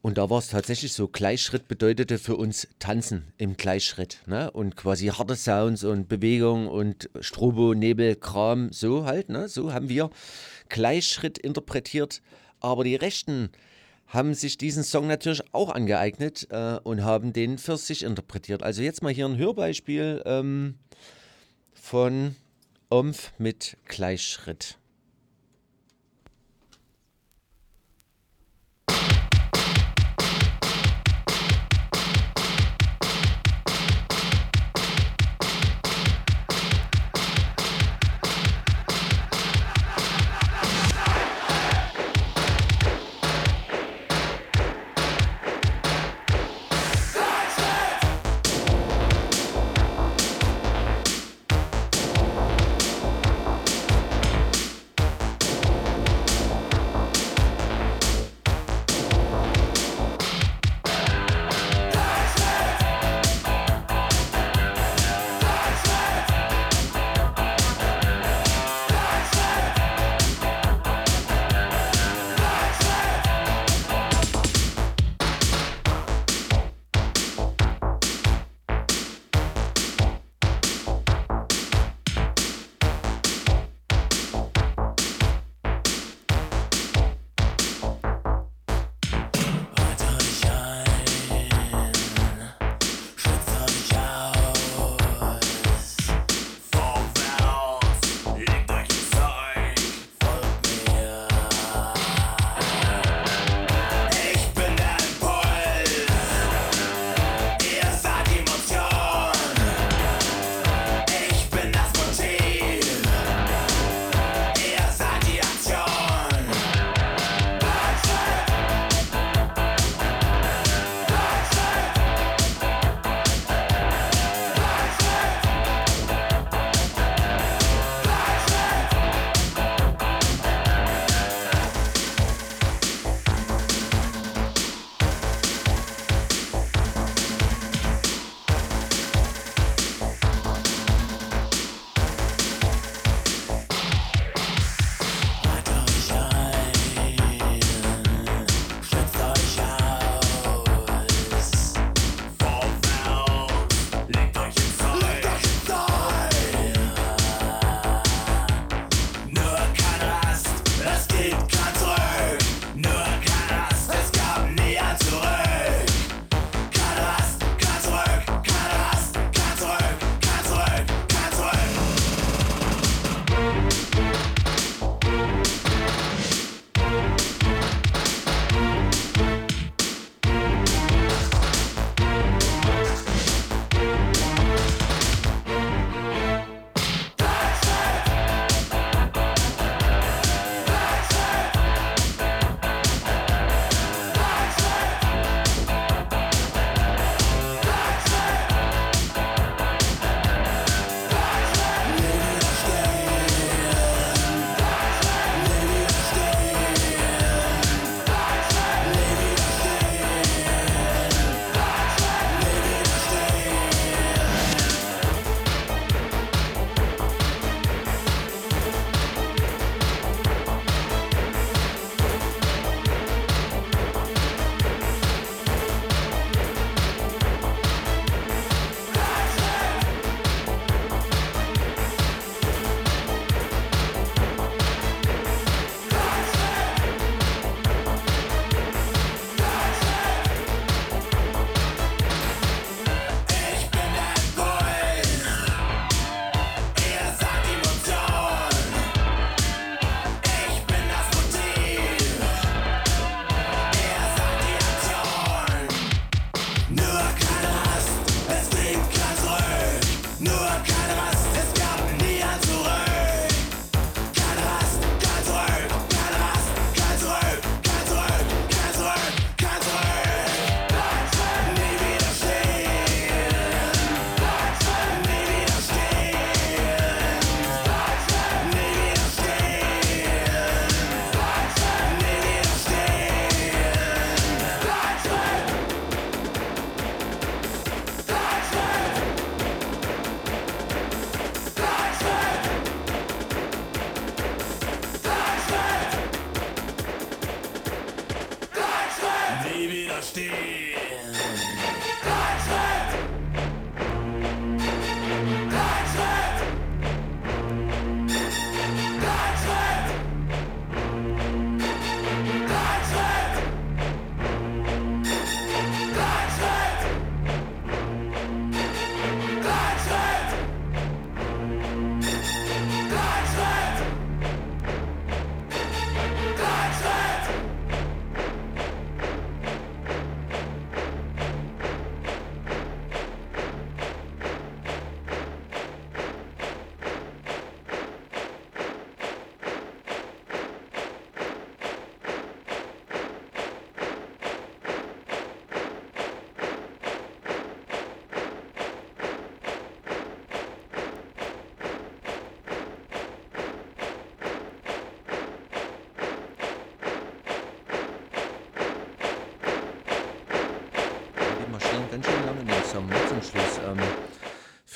und da war es tatsächlich so, Gleichschritt bedeutete für uns Tanzen im Gleichschritt. Ne? Und quasi harte Sounds und Bewegung und Strobo, Nebel, Kram, so halt. Ne? So haben wir Gleichschritt interpretiert. Aber die Rechten haben sich diesen Song natürlich auch angeeignet äh, und haben den für sich interpretiert. Also jetzt mal hier ein Hörbeispiel ähm, von Omf mit Gleichschritt.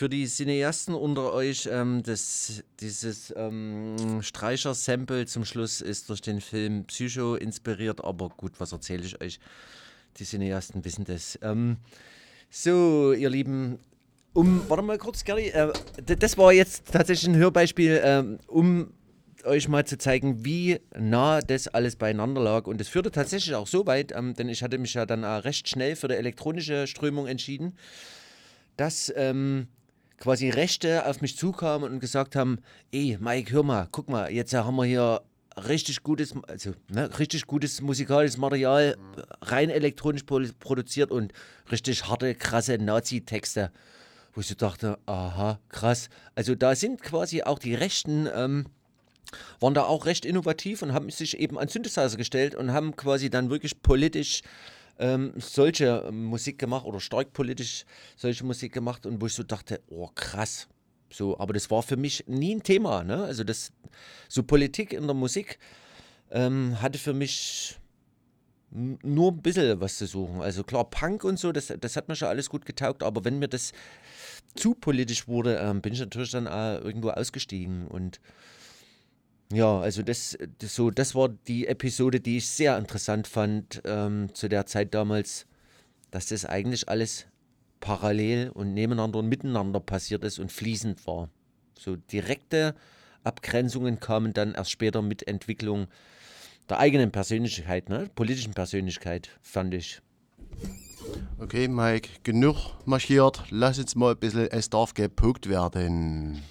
Für die Cineasten unter euch, ähm, das, dieses ähm, Streicher-Sample zum Schluss ist durch den Film Psycho inspiriert, aber gut, was erzähle ich euch? Die Cineasten wissen das. Ähm, so, ihr Lieben, um, warte mal kurz, Gary, äh, das war jetzt tatsächlich ein Hörbeispiel, ähm, um euch mal zu zeigen, wie nah das alles beieinander lag. Und es führte tatsächlich auch so weit, ähm, denn ich hatte mich ja dann auch recht schnell für die elektronische Strömung entschieden, dass ähm, quasi Rechte auf mich zukamen und gesagt haben, ey, Mike, hör mal, guck mal, jetzt haben wir hier richtig gutes, also ne, richtig gutes musikalisches Material, rein elektronisch produ- produziert und richtig harte, krasse Nazi-Texte, wo ich so dachte, aha, krass. Also da sind quasi auch die Rechten, ähm, waren da auch recht innovativ und haben sich eben an Synthesizer gestellt und haben quasi dann wirklich politisch ähm, solche Musik gemacht oder stark politisch solche Musik gemacht und wo ich so dachte, oh krass. So, aber das war für mich nie ein Thema. Ne? Also das, so Politik in der Musik ähm, hatte für mich nur ein bisschen was zu suchen. Also klar, Punk und so, das, das hat mir schon alles gut getaugt, aber wenn mir das zu politisch wurde, ähm, bin ich natürlich dann auch irgendwo ausgestiegen und ja, also das, das, so, das war die Episode, die ich sehr interessant fand ähm, zu der Zeit damals, dass das eigentlich alles parallel und nebeneinander und miteinander passiert ist und fließend war. So direkte Abgrenzungen kamen dann erst später mit Entwicklung der eigenen Persönlichkeit, ne? politischen Persönlichkeit, fand ich. Okay, Mike, genug marschiert. Lass jetzt mal ein bisschen, es darf gepuckt werden.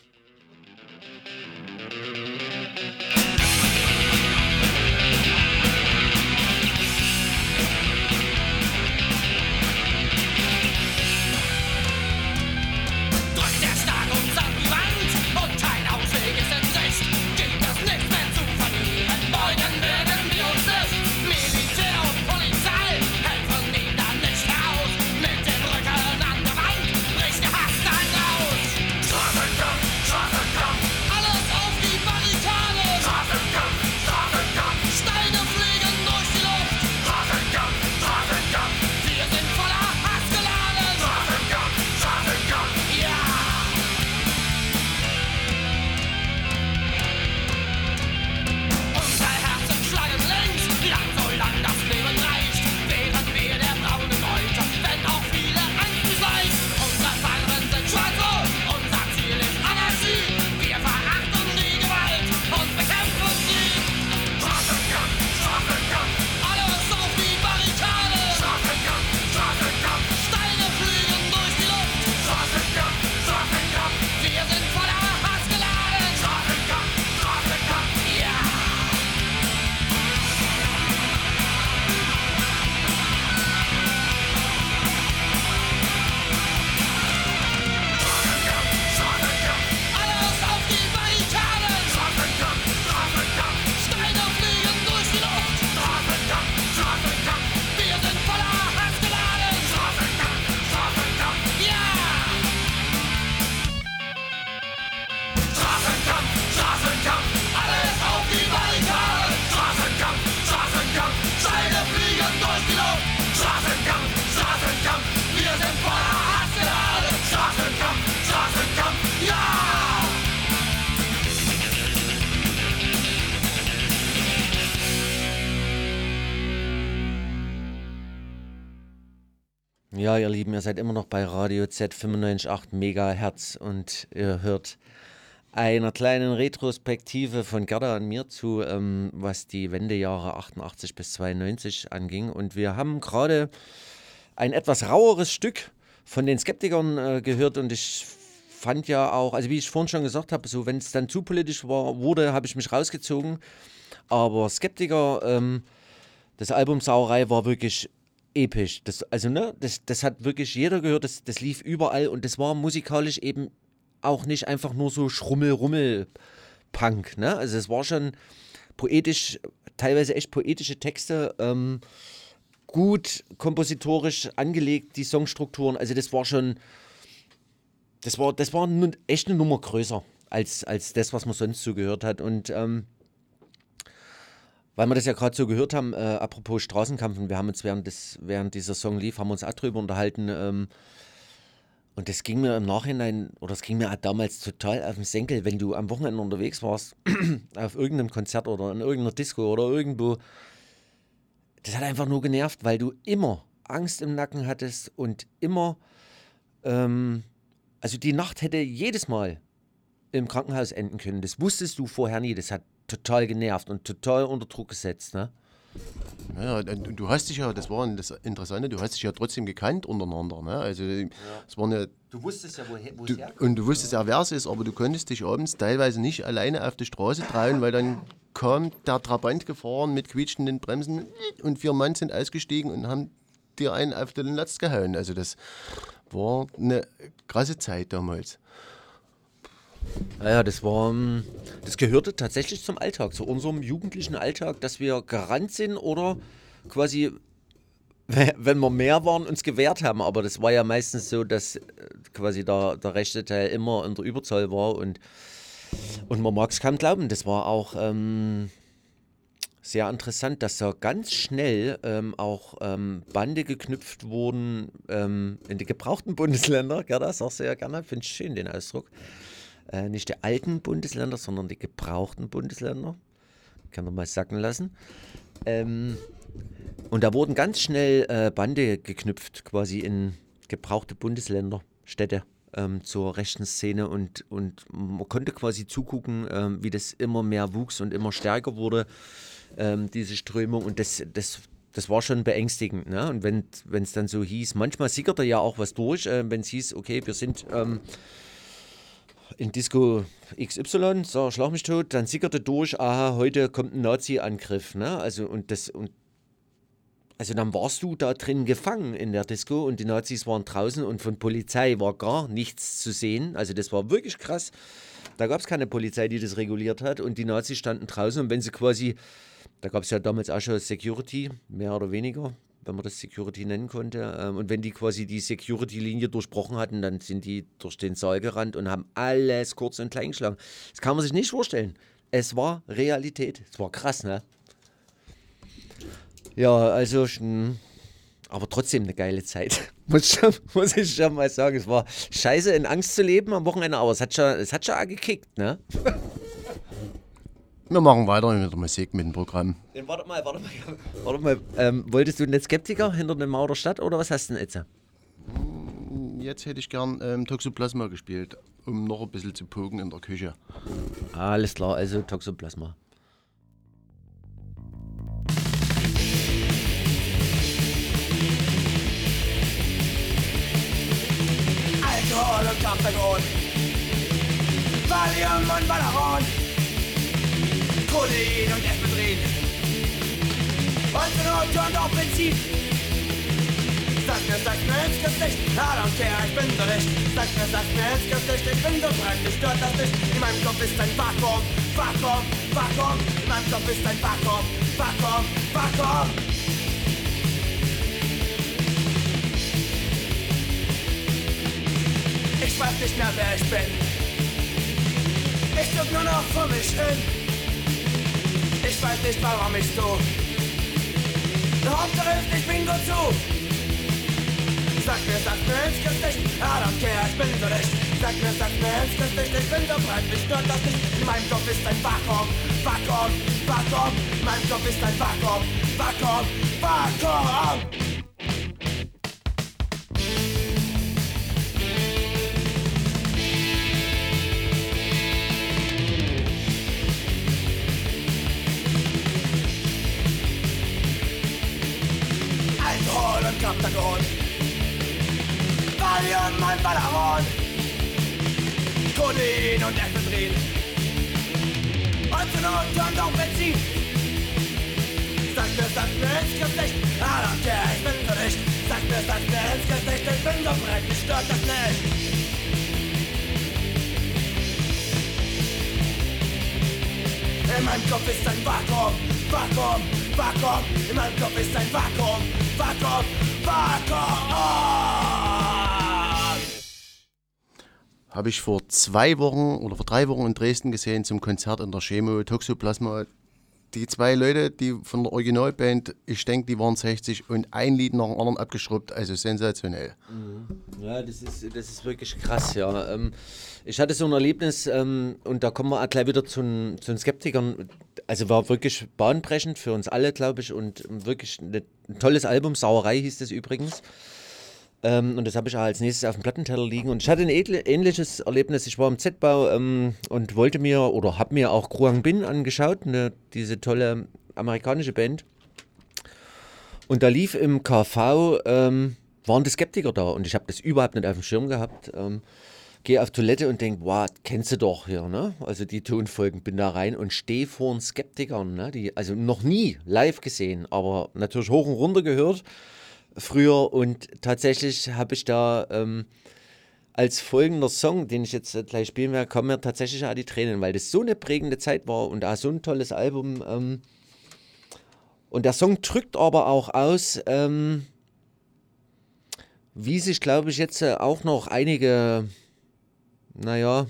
Ihr seid immer noch bei Radio Z 95.8 Megahertz und ihr hört einer kleinen Retrospektive von Gerda und mir zu, ähm, was die Wendejahre 88 bis 92 anging. Und wir haben gerade ein etwas raueres Stück von den Skeptikern äh, gehört und ich fand ja auch, also wie ich vorhin schon gesagt habe, so wenn es dann zu politisch war, wurde, habe ich mich rausgezogen. Aber Skeptiker, ähm, das Album Sauerei war wirklich episch. Das, also, ne, das, das hat wirklich jeder gehört, das, das lief überall und das war musikalisch eben auch nicht einfach nur so Schrummel-Rummel-Punk, ne? Also es war schon poetisch, teilweise echt poetische Texte, ähm, gut kompositorisch angelegt, die Songstrukturen. Also das war schon, das war, das war echt eine Nummer größer als, als das, was man sonst so gehört hat. Und ähm, weil wir das ja gerade so gehört haben, äh, apropos Straßenkampf, und wir haben uns während, des, während dieser Song lief, haben uns auch drüber unterhalten, ähm, und das ging mir im Nachhinein, oder das ging mir auch damals total auf den Senkel, wenn du am Wochenende unterwegs warst, auf irgendeinem Konzert oder in irgendeiner Disco oder irgendwo. Das hat einfach nur genervt, weil du immer Angst im Nacken hattest und immer, ähm, also die Nacht hätte jedes Mal im Krankenhaus enden können. Das wusstest du vorher nie. Das hat total genervt und total unter Druck gesetzt. Ne? Ja, du hast dich ja, das war das Interessante, du hast dich ja trotzdem gekannt untereinander. Ne? Also es war eine, Du wusstest ja, woher wo du, herkommt. und du wusstest ja, wer es ist, aber du konntest dich abends teilweise nicht alleine auf die Straße trauen, weil dann kam der Trabant gefahren mit quietschenden Bremsen und vier Mann sind ausgestiegen und haben dir einen auf den Latz gehauen. Also das war eine krasse Zeit damals. Naja, das war, ähm, das gehörte tatsächlich zum Alltag, zu unserem jugendlichen Alltag, dass wir gerannt sind oder quasi, wenn wir mehr waren, uns gewehrt haben. Aber das war ja meistens so, dass äh, quasi der, der rechte Teil immer in der Überzahl war und, und man mag es kaum glauben, das war auch ähm, sehr interessant, dass da ganz schnell ähm, auch ähm, Bande geknüpft wurden ähm, in die gebrauchten Bundesländer. Gell, das sagst du ja gerne, finde ich schön den Ausdruck äh, nicht die alten Bundesländer, sondern die gebrauchten Bundesländer. Kann man mal sacken lassen. Ähm, und da wurden ganz schnell äh, Bande geknüpft, quasi in gebrauchte Bundesländer, Städte ähm, zur rechten Szene und, und man konnte quasi zugucken, ähm, wie das immer mehr wuchs und immer stärker wurde, ähm, diese Strömung. Und das, das, das war schon beängstigend. Ne? Und wenn es dann so hieß, manchmal sickerte ja auch was durch, äh, wenn es hieß, okay, wir sind ähm, in Disco XY, so schlag mich tot, dann sickerte durch, aha, heute kommt ein Nazi-Angriff. Ne? Also, und das, und also dann warst du da drin gefangen in der Disco und die Nazis waren draußen und von Polizei war gar nichts zu sehen. Also das war wirklich krass. Da gab es keine Polizei, die das reguliert hat und die Nazis standen draußen und wenn sie quasi, da gab es ja damals auch schon Security, mehr oder weniger, wenn man das Security nennen konnte. ähm, Und wenn die quasi die Security-Linie durchbrochen hatten, dann sind die durch den Saal gerannt und haben alles kurz und klein geschlagen. Das kann man sich nicht vorstellen. Es war Realität. Es war krass, ne? Ja, also, sch- aber trotzdem eine geile Zeit. Muss, schon, muss ich schon mal sagen. Es war scheiße, in Angst zu leben am Wochenende, aber es hat schon, es hat schon gekickt, ne? Wir machen weiter mit der Musik, mit dem Programm. Äh, Warte mal, warte mal. Warte mal. Ähm, wolltest du den Skeptiker hinter der Mauer der Stadt oder was hast du denn jetzt? Jetzt hätte ich gern ähm, Toxoplasma gespielt, um noch ein bisschen zu pogen in der Küche. Alles klar, also Toxoplasma. Alkohol und Kampfbegrund. Valium und Balaron. Codein und Ephedrin. Und zur Not und auch Benzin. Sag mir, sag mir ins Gesicht, I don't care, ich bin so nicht. Sag mir, sag mir ins Gesicht, ich bin so mich stört das nicht. In meinem Kopf ist ein Vakuum, Vakuum, Vakuum. In meinem Kopf ist ein Vakuum, Vakuum, Vakuum. Ich weiß nicht mehr, wer ich bin. Ich guck nur noch vor mich hin. Ich weiß nicht, warum ich so. Hauptsache ich bin gut zu. Sag mir, sag mir ins Gesicht, I don't care, ich bin so nicht. Sag mir, sag mir ins Gesicht, ich bin so breit, mich stört das nicht. In meinem Kopf ist ein Vakuum, Vakuum, Vakuum. In meinem Kopf ist ein Vakuum, Vakuum, Vakuum. Kaptagon. Valium und Balaron. Codein und Ephedrin. Und zur Not Benzin. Sag mir, sag mir ins Gesicht, I care, ich bin so nicht. Sag mir, sag mir ins Gesicht, ich bin so breit, mich stört das nicht. In meinem Kopf ist ein Vakuum, Vakuum, Vakuum. In meinem Kopf ist ein Vakuum, Vakuum. Habe ich vor zwei Wochen oder vor drei Wochen in Dresden gesehen zum Konzert in der Chemo. Toxoplasma die zwei Leute, die von der Originalband, ich denke, die waren 60 und ein Lied nach dem anderen abgeschrubbt, also sensationell. Ja, das ist, das ist wirklich krass, ja. Ähm, ich hatte so ein Erlebnis ähm, und da kommen wir auch gleich wieder zu den Skeptikern. Also war wirklich bahnbrechend für uns alle, glaube ich, und wirklich eine, ein tolles Album. Sauerei hieß das übrigens. Ähm, und das habe ich auch als nächstes auf dem Plattenteller liegen. Und ich hatte ein ähnli- ähnliches Erlebnis. Ich war im Z-Bau ähm, und wollte mir oder habe mir auch Kruang Bin angeschaut, ne, diese tolle amerikanische Band. Und da lief im KV, ähm, waren die Skeptiker da und ich habe das überhaupt nicht auf dem Schirm gehabt. Ähm, Gehe auf Toilette und denke, wow, kennst du doch hier, ne? Also die Tonfolgen, bin da rein und stehe vor den Skeptikern, ne? Die, also noch nie live gesehen, aber natürlich hoch und runter gehört früher und tatsächlich habe ich da ähm, als folgender Song, den ich jetzt gleich spielen werde, kommen mir tatsächlich auch die Tränen, weil das so eine prägende Zeit war und auch so ein tolles Album. Ähm, und der Song drückt aber auch aus, ähm, wie sich, glaube ich, jetzt äh, auch noch einige, naja,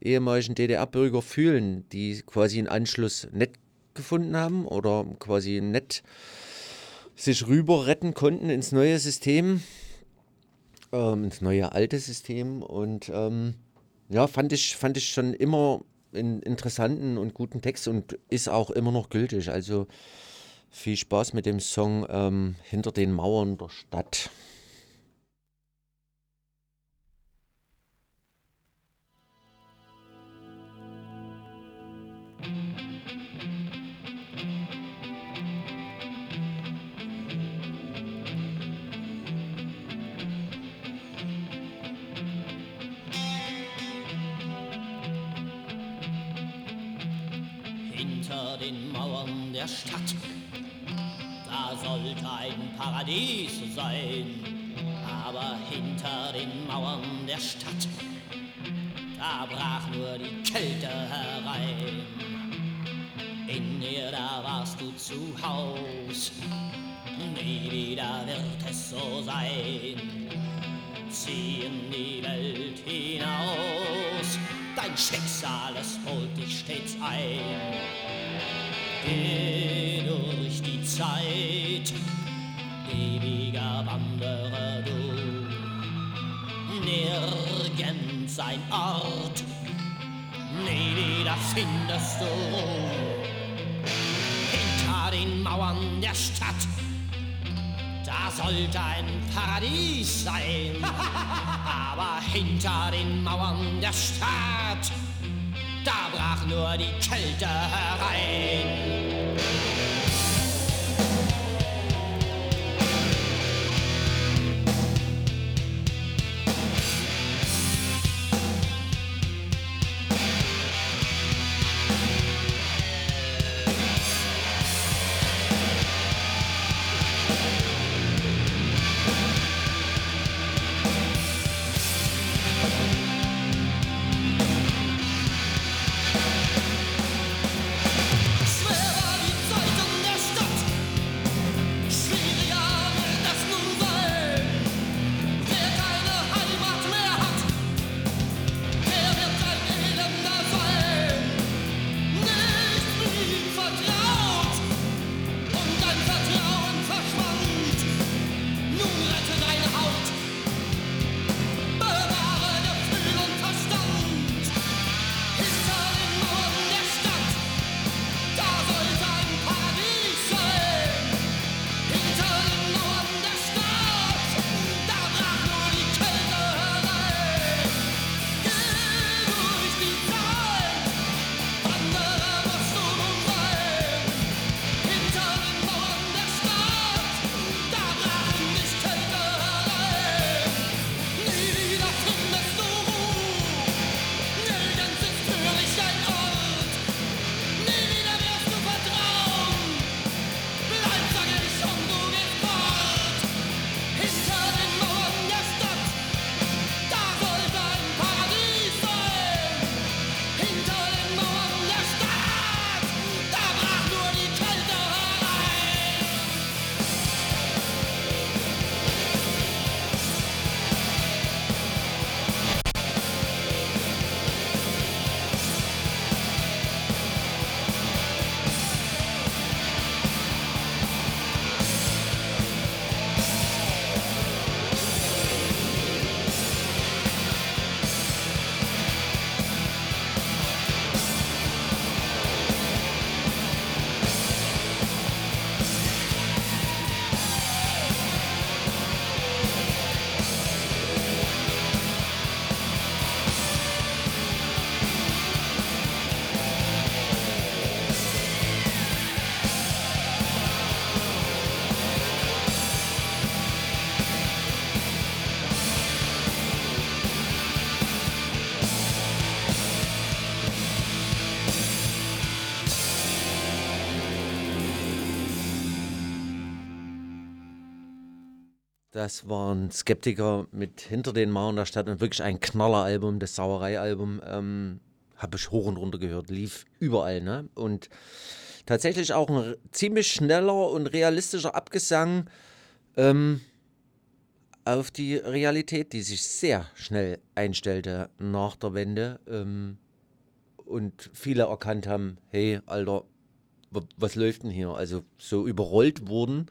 ehemaligen DDR-Bürger fühlen, die quasi einen Anschluss nicht gefunden haben oder quasi nicht sich rüber retten konnten ins neue System, ähm, ins neue alte System. Und ähm, ja, fand ich, fand ich schon immer einen interessanten und guten Text und ist auch immer noch gültig. Also viel Spaß mit dem Song ähm, Hinter den Mauern der Stadt. Der Stadt, da sollte ein Paradies sein. Aber hinter den Mauern der Stadt, da brach nur die Kälte herein. In ihr, da warst du zu Haus, nie wieder wird es so sein. Zieh in die Welt hinaus, dein Schicksal, es holt dich stets ein. Durch die Zeit, ewiger Wanderer du, nirgends ein Ort, nie wieder findest du. Hinter den Mauern der Stadt, da sollte ein Paradies sein, aber hinter den Mauern der Stadt, da brach nur die Kälte herein. Das waren Skeptiker mit Hinter den Mauern der Stadt und wirklich ein Knalleralbum, das Sauerei-Album. Ähm, Habe ich hoch und runter gehört, lief überall. Ne? Und tatsächlich auch ein ziemlich schneller und realistischer Abgesang ähm, auf die Realität, die sich sehr schnell einstellte nach der Wende. Ähm, und viele erkannt haben, hey, Alter, wa- was läuft denn hier? Also so überrollt wurden.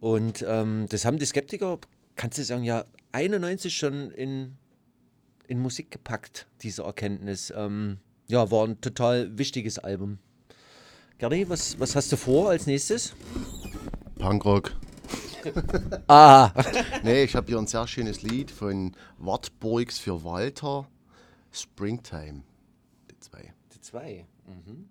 Und ähm, das haben die Skeptiker, kannst du sagen, ja, 91 schon in, in Musik gepackt, diese Erkenntnis. Ähm, ja, war ein total wichtiges Album. Gerdi, was, was hast du vor als nächstes? Punkrock. Ah. nee, ich habe hier ein sehr schönes Lied von Wartburgs für Walter. Springtime. Die zwei. Die zwei. Mhm.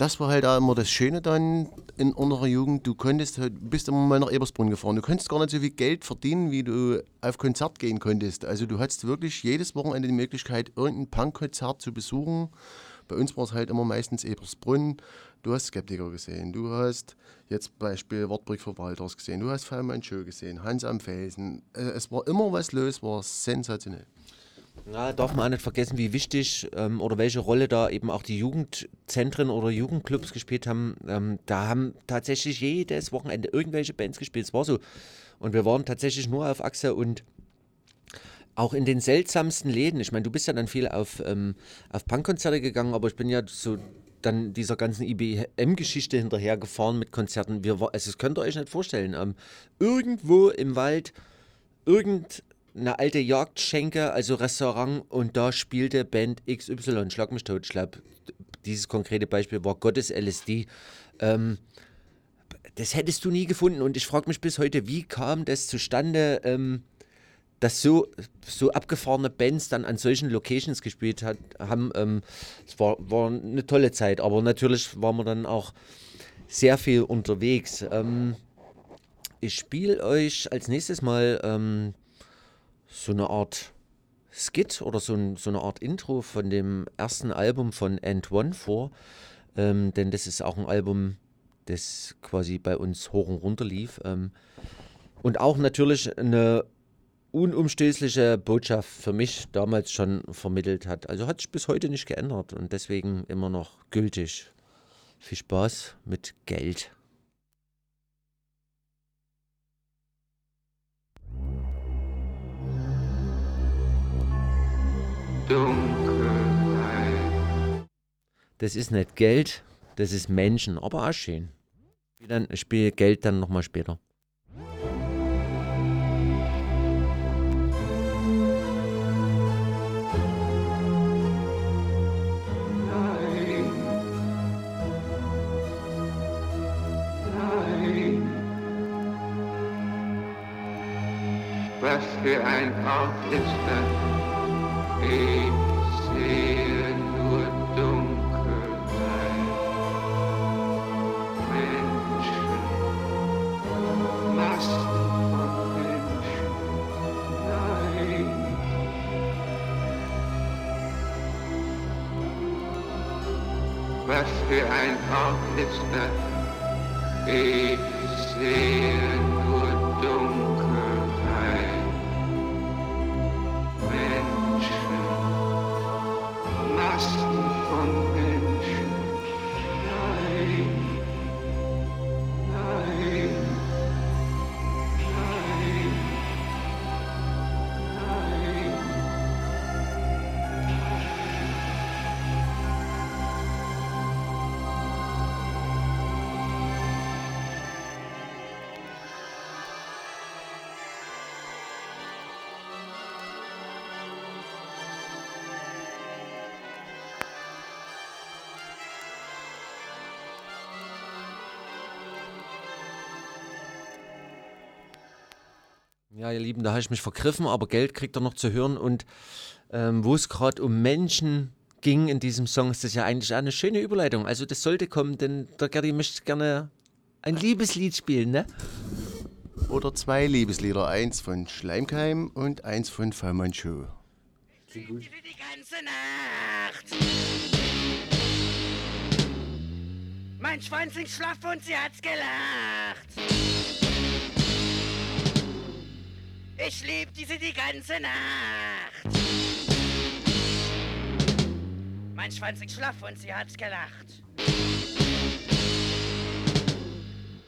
Das war halt auch immer das Schöne dann in unserer Jugend. Du konntest, halt- bist immer mal nach Ebersbrunn gefahren. Du konntest gar nicht so viel Geld verdienen, wie du auf Konzert gehen konntest. Also du hattest wirklich jedes Wochenende die Möglichkeit, irgendein Punkkonzert zu besuchen. Bei uns war es halt immer meistens Ebersbrunn. Du hast Skeptiker gesehen, du hast jetzt Beispiel Wartburg für Walters gesehen, du hast Fallmann Schö gesehen, Hans am Felsen. Äh, Es war immer was los, war sensationell. Ja, darf man auch nicht vergessen, wie wichtig ähm, oder welche Rolle da eben auch die Jugendzentren oder Jugendclubs gespielt haben. Ähm, da haben tatsächlich jedes Wochenende irgendwelche Bands gespielt. Es war so. Und wir waren tatsächlich nur auf Achse und auch in den seltsamsten Läden. Ich meine, du bist ja dann viel auf, ähm, auf Punkkonzerte gegangen, aber ich bin ja so dann dieser ganzen IBM-Geschichte hinterhergefahren mit Konzerten. Wir, also das könnt ihr euch nicht vorstellen. Ähm, irgendwo im Wald, irgendeine alte Jagdschenke, also Restaurant, und da spielte Band XY, schlag mich tot. Glaube, dieses konkrete Beispiel war Gottes LSD. Ähm, das hättest du nie gefunden und ich frage mich bis heute, wie kam das zustande, ähm, dass so, so abgefahrene Bands dann an solchen Locations gespielt hat, haben. Ähm, es war, war eine tolle Zeit, aber natürlich waren wir dann auch sehr viel unterwegs. Ähm, ich spiele euch als nächstes mal ähm, so eine Art Skit oder so, ein, so eine Art Intro von dem ersten Album von End One vor. Ähm, denn das ist auch ein Album, das quasi bei uns hoch und runter lief. Ähm, und auch natürlich eine unumstößliche Botschaft für mich damals schon vermittelt hat. Also hat sich bis heute nicht geändert und deswegen immer noch gültig. Viel Spaß mit Geld. Das ist nicht Geld, das ist Menschen, aber auch schön. Ich dann- spiele Geld dann nochmal später. Was für ein Ort ist das? Was für ein Ort ist das? Ich sehe Ja, ihr Lieben, da habe ich mich vergriffen, aber Geld kriegt er noch zu hören. Und ähm, wo es gerade um Menschen ging in diesem Song, ist das ja eigentlich auch eine schöne Überleitung. Also das sollte kommen, denn der Gerdi möchte gerne ein Liebeslied spielen, ne? Oder zwei Liebeslieder, eins von Schleimkeim und eins von Fallmann Show. Die ganze Nacht. Mein Schwanz ist schlaff und sie hat's gelacht. Ich lieb diese die ganze Nacht. Mein Schwanz ist schlaff und sie hat's gelacht.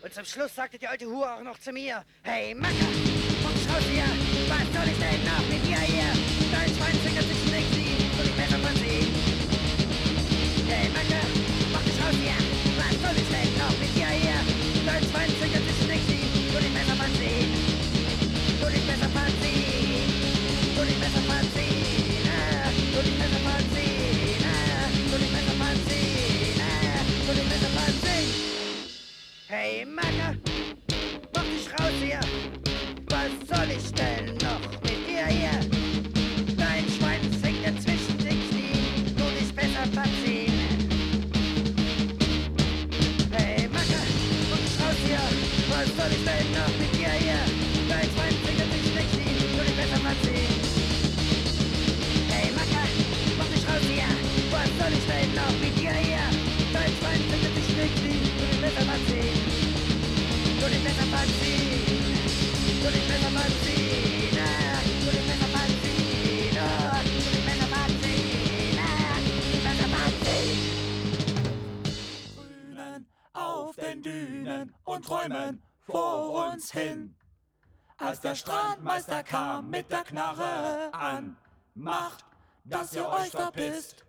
Und zum Schluss sagte die alte Hure auch noch zu mir, hey Macker, komm raus hier, was soll ich denn noch mit dir hier? Hey Macker, den Dünen und träumen vor uns hin. Als der Strandmeister kam mit der Knarre an, macht, dass ihr euch verpisst.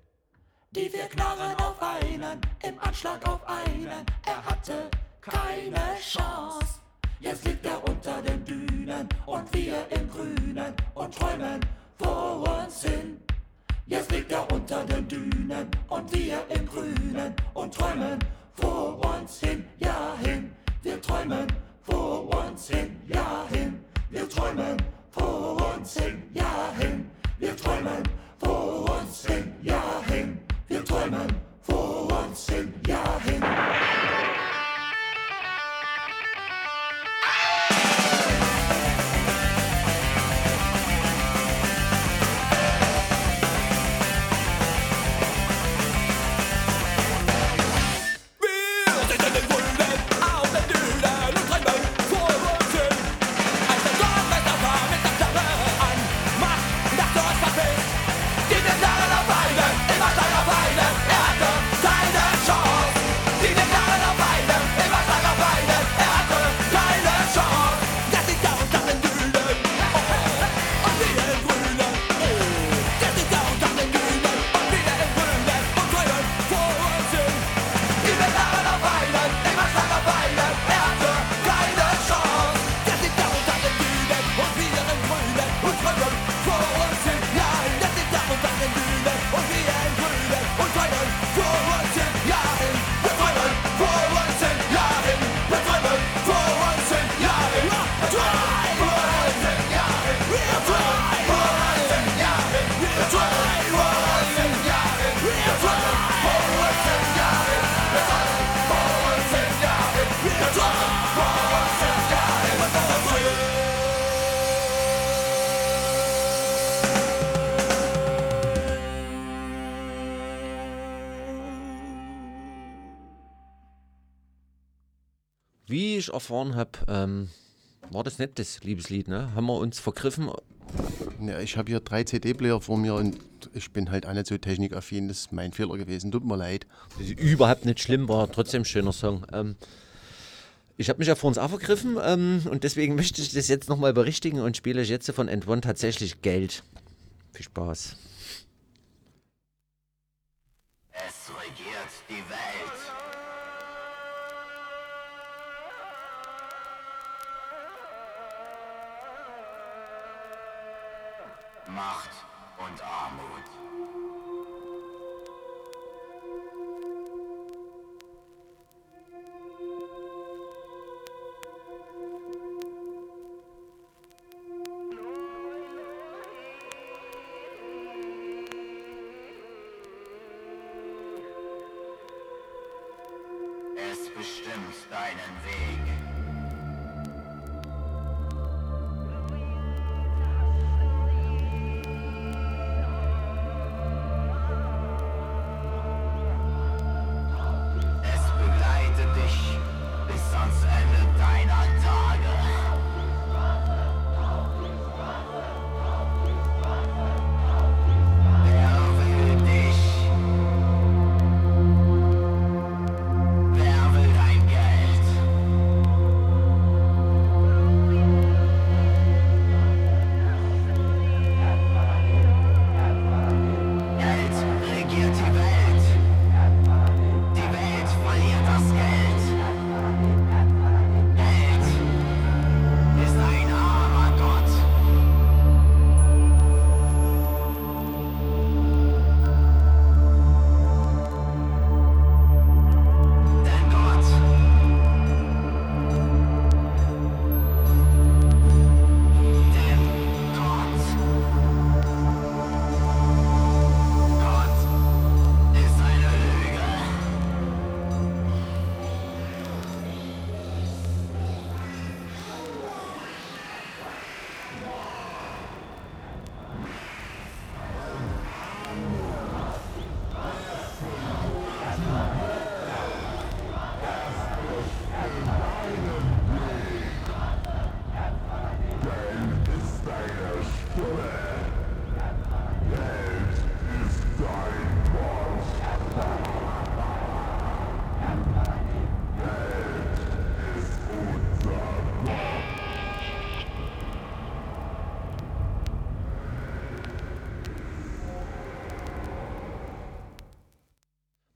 Die vier Knarren auf einen, im Anschlag auf einen, er hatte keine Chance. Jetzt liegt er unter den Dünen und wir im Grünen und träumen vor uns hin. Jetzt liegt er unter den Dünen und wir im Grünen und träumen vor uns ja hen, Wir träumen vor uns hin, ja hin. Wir träumen vor uns hin, ja hin. Wir träumen vor uns hin, ja hin. Wir träumen vor uns hin, ja hin. Erfahren habe, ähm, war das nicht das Liebeslied, ne? Haben wir uns vergriffen? Ja, ich habe hier drei CD-Player vor mir und ich bin halt auch nicht so technikaffin. Das ist mein Fehler gewesen. Tut mir leid. Das ist überhaupt nicht schlimm, war trotzdem ein schöner Song. Ähm, ich habe mich ja vor uns auch vergriffen ähm, und deswegen möchte ich das jetzt nochmal berichtigen und spiele euch jetzt von End One tatsächlich Geld. Viel Spaß. Es regiert die Welt. Macht und Armut.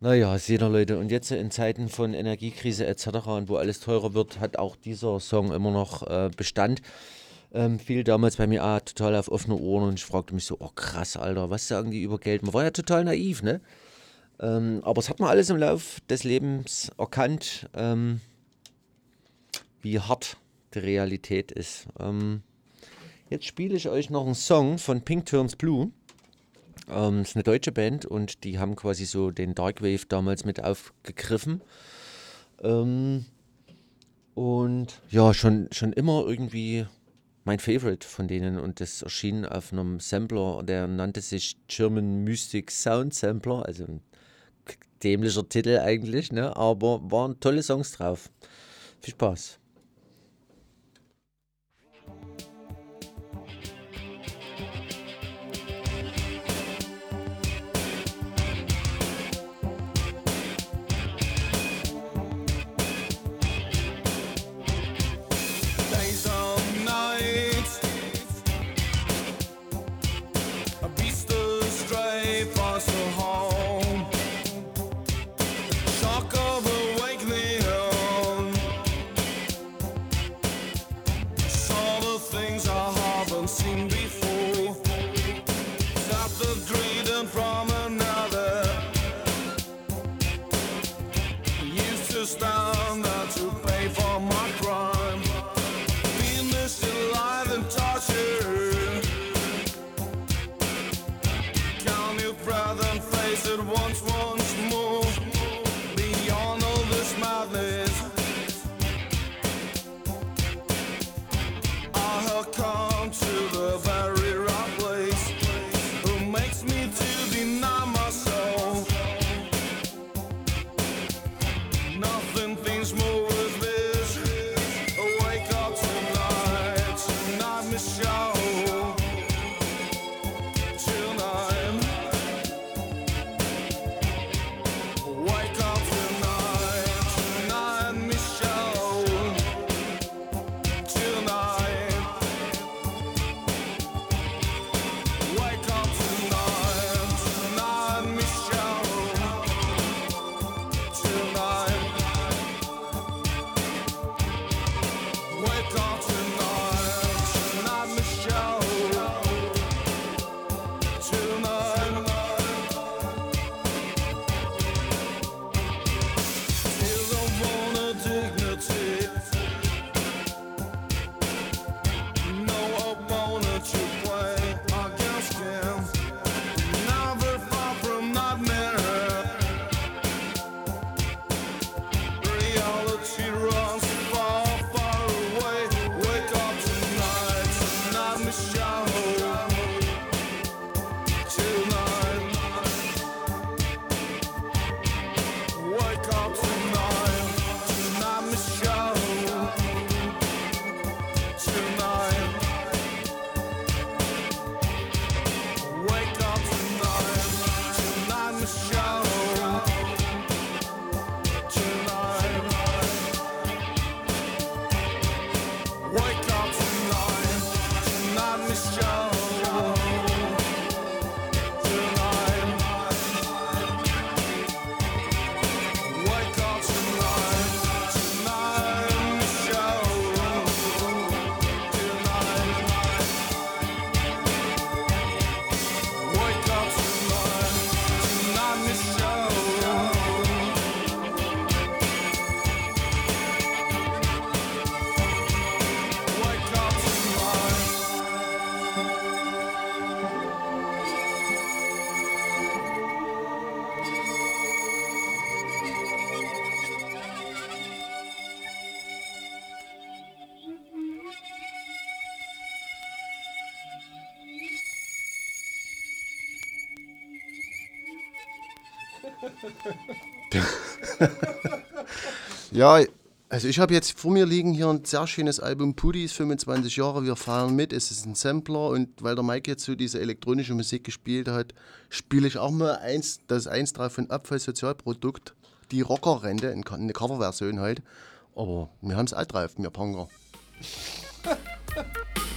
Naja, seht ihr Leute, und jetzt in Zeiten von Energiekrise etc. und wo alles teurer wird, hat auch dieser Song immer noch äh, Bestand. Ähm, fiel damals bei mir ah, total auf offene Ohren und ich fragte mich so, oh krass, Alter, was sagen die über Geld? Man war ja total naiv, ne? Ähm, aber es hat man alles im Lauf des Lebens erkannt, ähm, wie hart die Realität ist. Ähm, jetzt spiele ich euch noch einen Song von Pink Turns Blue. Ähm, ist eine deutsche Band und die haben quasi so den Darkwave damals mit aufgegriffen. Ähm, und ja, schon, schon immer irgendwie mein Favorite von denen und das erschien auf einem Sampler, der nannte sich German Mystic Sound Sampler, also ein dämlicher Titel eigentlich, ne? aber waren tolle Songs drauf. Viel Spaß. ja, also ich habe jetzt vor mir liegen hier ein sehr schönes Album Pudis, 25 Jahre, wir fahren mit, es ist ein Sampler und weil der Mike jetzt so diese elektronische Musik gespielt hat, spiele ich auch mal eins, das eins drauf von Abfallsozialprodukt, die Rockerrente, eine Coverversion halt, aber wir haben es auch drauf, wir Punker.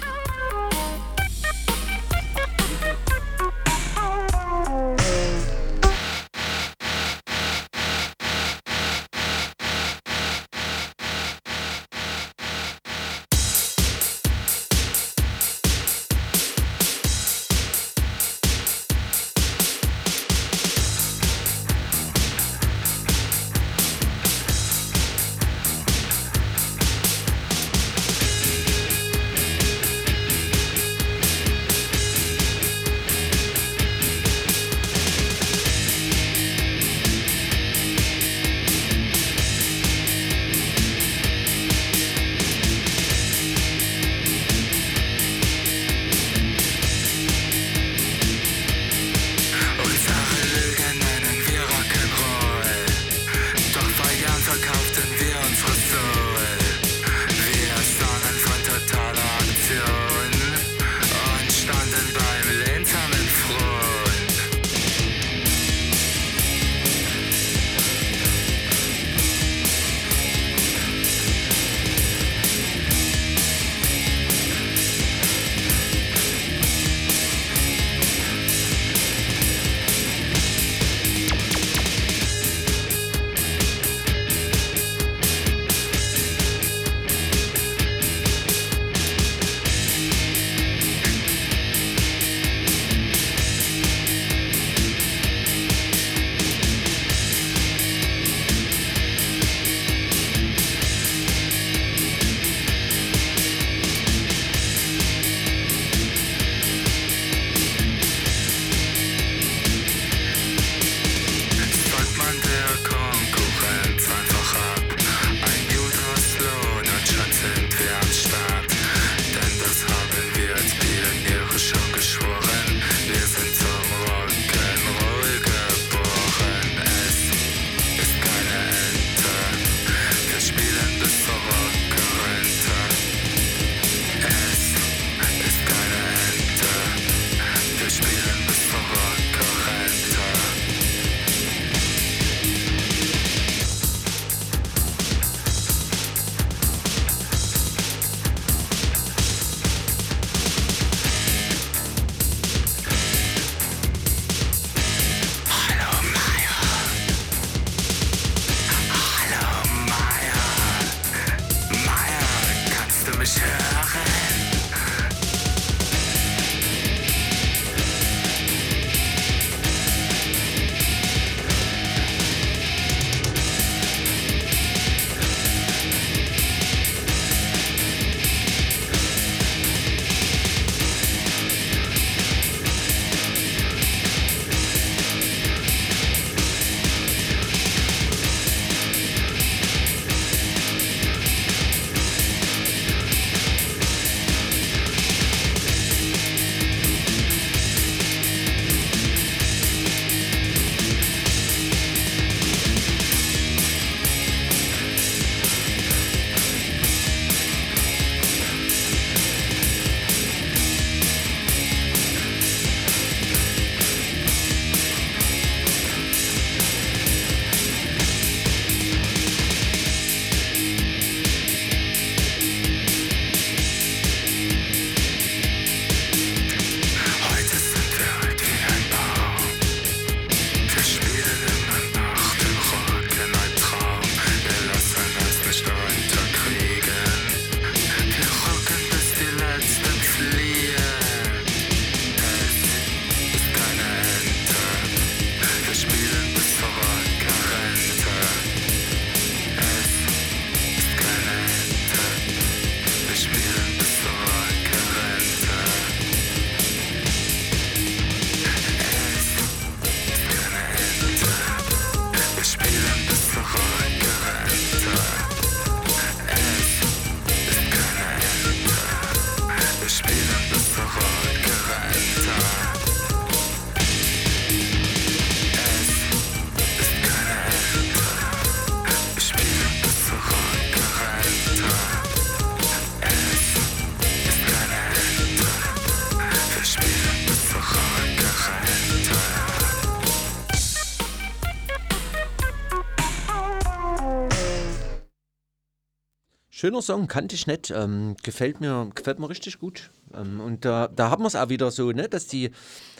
Schöner Song, kannte ich nicht. Ähm, gefällt, mir, gefällt mir richtig gut. Ähm, und da, da haben wir es auch wieder so, ne, dass die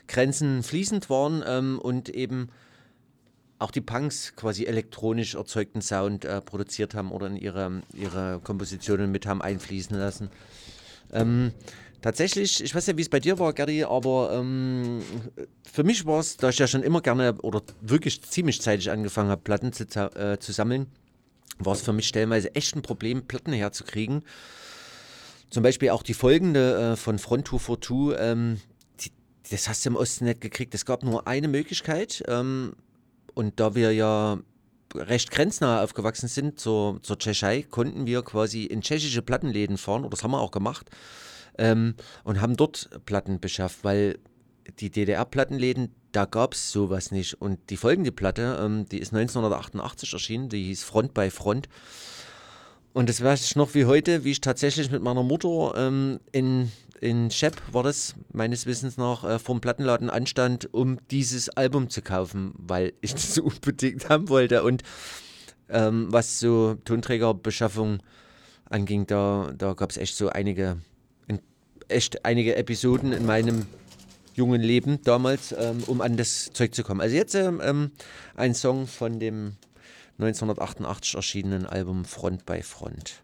Grenzen fließend waren ähm, und eben auch die Punks quasi elektronisch erzeugten Sound äh, produziert haben oder in ihre, ihre Kompositionen mit haben einfließen lassen. Ähm, tatsächlich, ich weiß ja, wie es bei dir war, Gerdi, aber ähm, für mich war es, da ich ja schon immer gerne oder wirklich ziemlich zeitig angefangen habe, Platten zu, äh, zu sammeln, war es für mich stellenweise echt ein Problem, Platten herzukriegen. Zum Beispiel auch die folgende äh, von Front 242, ähm, die, das hast du im Osten nicht gekriegt. Es gab nur eine Möglichkeit. Ähm, und da wir ja recht grenznah aufgewachsen sind zur, zur Tschechei, konnten wir quasi in tschechische Plattenläden fahren, oder das haben wir auch gemacht, ähm, und haben dort Platten beschafft, weil die DDR-Plattenläden, da gab es sowas nicht. Und die folgende Platte, ähm, die ist 1988 erschienen, die hieß Front bei Front. Und das weiß ich noch wie heute, wie ich tatsächlich mit meiner Mutter ähm, in, in Schepp, war das meines Wissens nach, äh, vom Plattenladen anstand, um dieses Album zu kaufen, weil ich das so unbedingt haben wollte. Und ähm, was so Tonträgerbeschaffung anging, da, da gab es echt so einige, in, echt einige Episoden in meinem jungen Leben damals, ähm, um an das Zeug zu kommen. Also jetzt ähm, ähm, ein Song von dem 1988 erschienenen Album Front bei Front.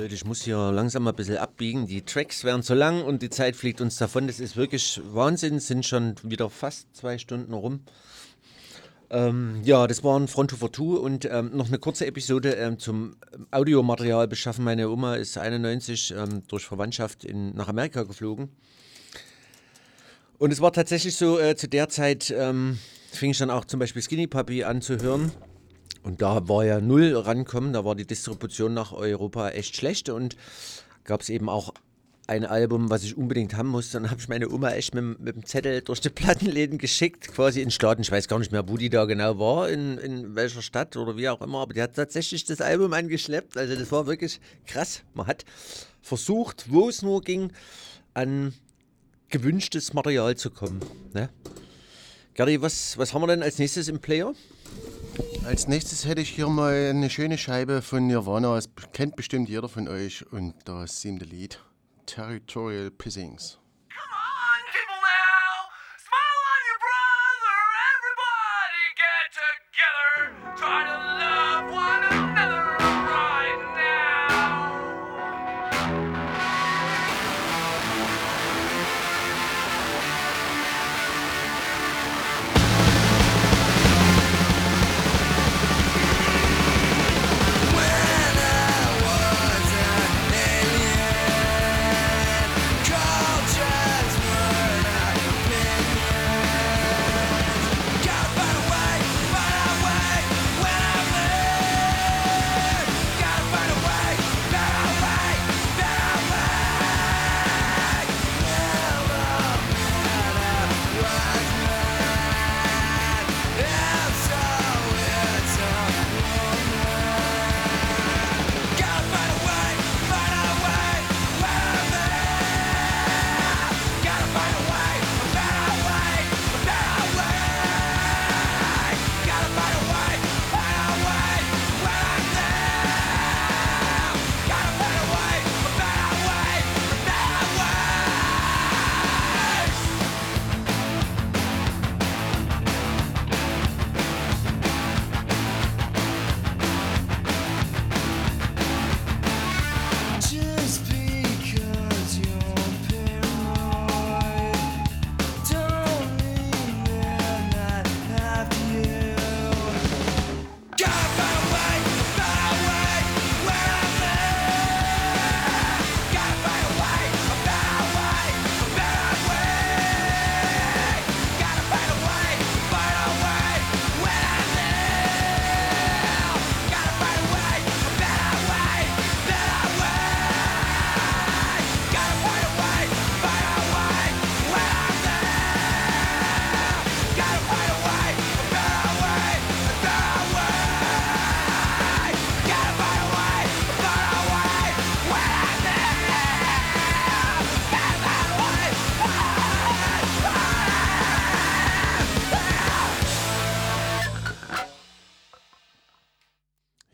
Ich muss hier langsam mal ein bisschen abbiegen. Die Tracks werden zu lang und die Zeit fliegt uns davon. Das ist wirklich Wahnsinn, sind schon wieder fast zwei Stunden rum. Ähm, ja, das war ein Front for Two und ähm, noch eine kurze Episode ähm, zum Audiomaterial beschaffen. Meine Oma ist 91 ähm, durch Verwandtschaft in, nach Amerika geflogen. Und es war tatsächlich so, äh, zu der Zeit ähm, fing ich dann auch zum Beispiel Skinny Puppy an zu hören. Und da war ja null rankommen, da war die Distribution nach Europa echt schlecht und gab es eben auch ein Album, was ich unbedingt haben musste. Dann habe ich meine Oma echt mit, mit dem Zettel durch die Plattenläden geschickt, quasi in Staaten. Ich weiß gar nicht mehr, wo die da genau war, in, in welcher Stadt oder wie auch immer. Aber die hat tatsächlich das Album angeschleppt. Also das war wirklich krass. Man hat versucht, wo es nur ging, an gewünschtes Material zu kommen. Ne? Gerdi, was, was haben wir denn als nächstes im Player? Als nächstes hätte ich hier mal eine schöne Scheibe von Nirvana. Das kennt bestimmt jeder von euch. Und da ist siebte Lied. Territorial Pissings.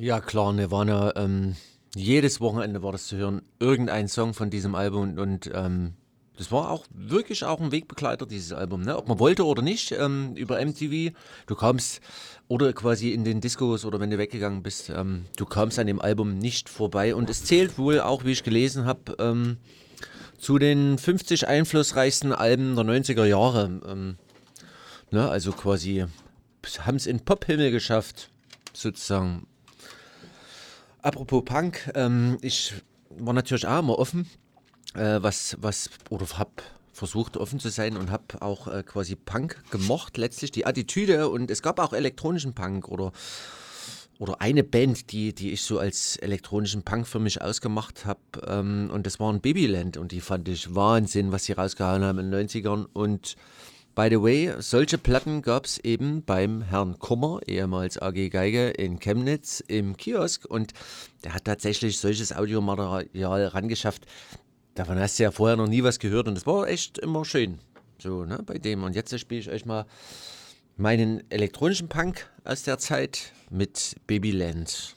Ja, klar, Nirvana. Ähm, jedes Wochenende war das zu hören. Irgendein Song von diesem Album und, und ähm, das war auch wirklich auch ein Wegbegleiter, dieses Album. Ne? Ob man wollte oder nicht, ähm, über MTV. Du kamst, oder quasi in den Discos oder wenn du weggegangen bist, ähm, du kamst an dem Album nicht vorbei. Und es zählt wohl auch, wie ich gelesen habe, ähm, zu den 50 einflussreichsten Alben der 90er Jahre. Ähm, ne? Also quasi haben es in Pop-Himmel geschafft, sozusagen. Apropos Punk, ähm, ich war natürlich auch immer offen, äh, was, was, oder hab versucht offen zu sein und hab auch äh, quasi Punk gemocht, letztlich die Attitüde. Und es gab auch elektronischen Punk oder, oder eine Band, die, die ich so als elektronischen Punk für mich ausgemacht habe ähm, und das waren Babyland. Und die fand ich Wahnsinn, was sie rausgehauen haben in den 90ern und By the way, solche Platten gab es eben beim Herrn Kummer, ehemals AG Geige, in Chemnitz im Kiosk und der hat tatsächlich solches Audiomaterial rangeschafft. Davon hast du ja vorher noch nie was gehört und das war echt immer schön. So, ne, bei dem. Und jetzt spiele ich euch mal meinen elektronischen Punk aus der Zeit mit Babyland.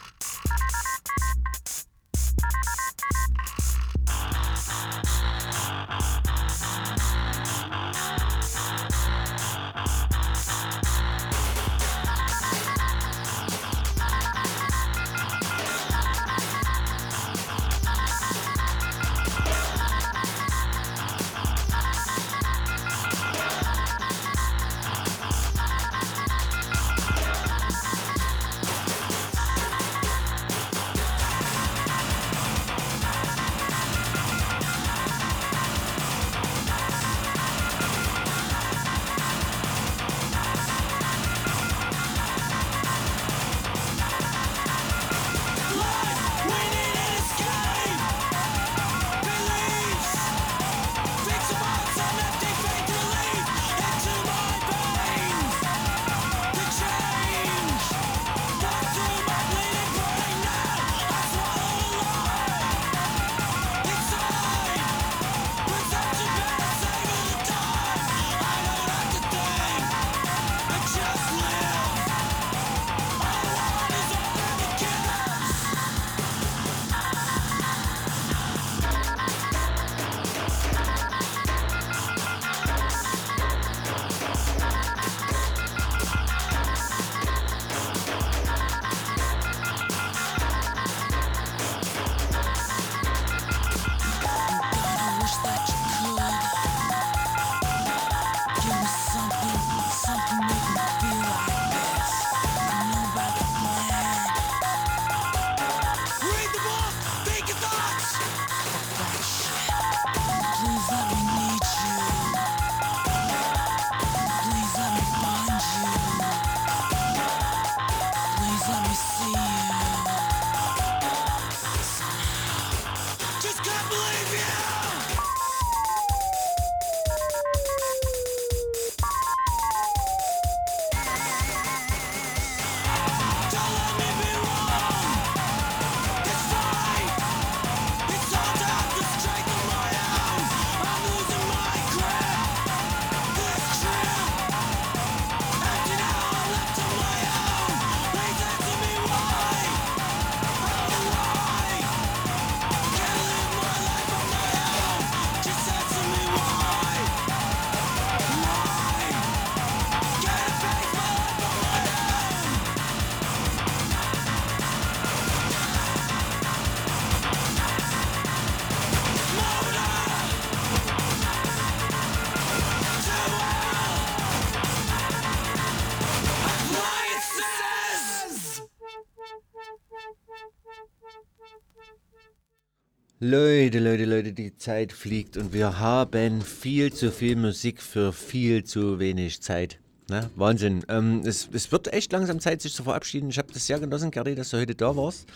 Leute, Leute, Leute, die Zeit fliegt und wir haben viel zu viel Musik für viel zu wenig Zeit. Ne? Wahnsinn. Ähm, es, es wird echt langsam Zeit, sich zu verabschieden. Ich habe das sehr genossen, Gerdi, dass du heute da warst.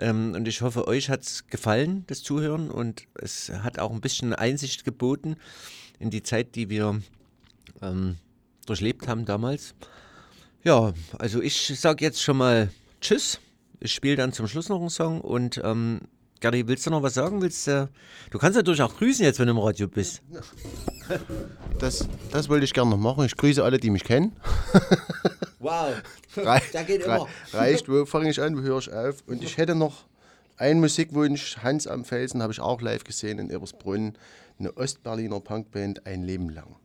Ähm, und ich hoffe, euch hat es gefallen, das Zuhören. Und es hat auch ein bisschen Einsicht geboten in die Zeit, die wir ähm, durchlebt haben damals. Ja, also ich sage jetzt schon mal Tschüss. Ich spiele dann zum Schluss noch einen Song und ähm, Gerdi, willst du noch was sagen? Willst du, du kannst natürlich auch grüßen jetzt, wenn du im Radio bist. Das, das wollte ich gerne noch machen. Ich grüße alle, die mich kennen. Wow, Rei da geht immer. Reicht, wo fange ich an, wo höre ich auf? Und ich hätte noch einen Musikwunsch. Hans am Felsen habe ich auch live gesehen in Ebersbrunn. Eine Ostberliner Punkband, ein Leben lang.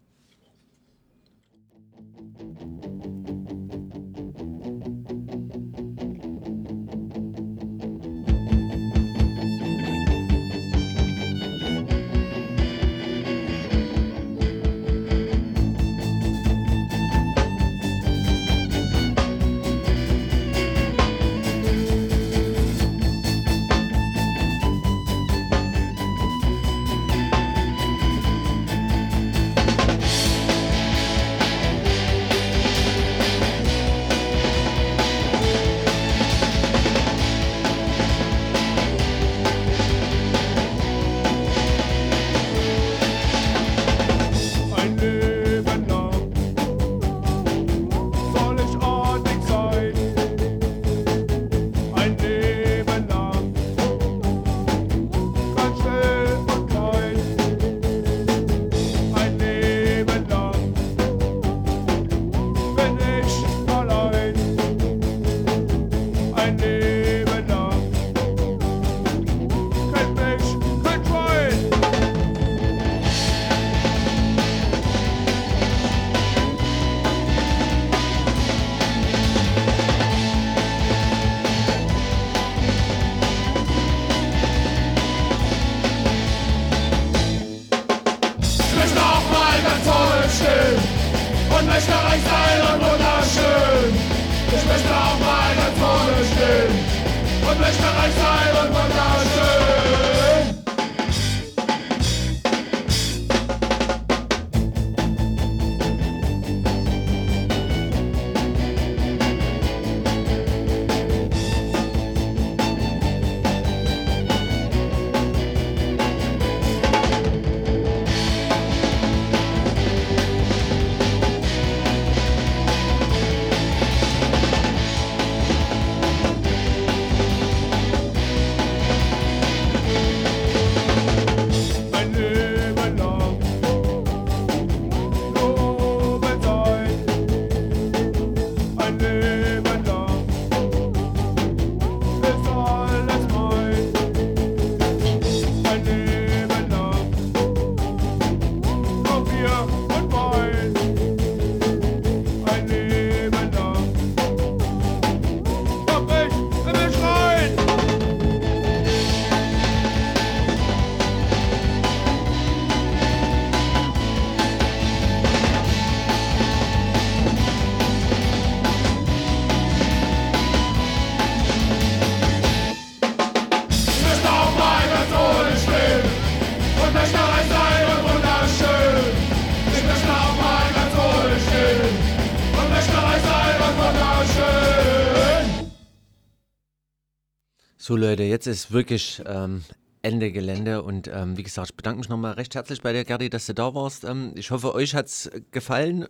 So Leute, jetzt ist wirklich ähm, Ende Gelände und ähm, wie gesagt, ich bedanke mich nochmal recht herzlich bei dir, Gerdi, dass du da warst. Ähm, ich hoffe, euch hat es gefallen,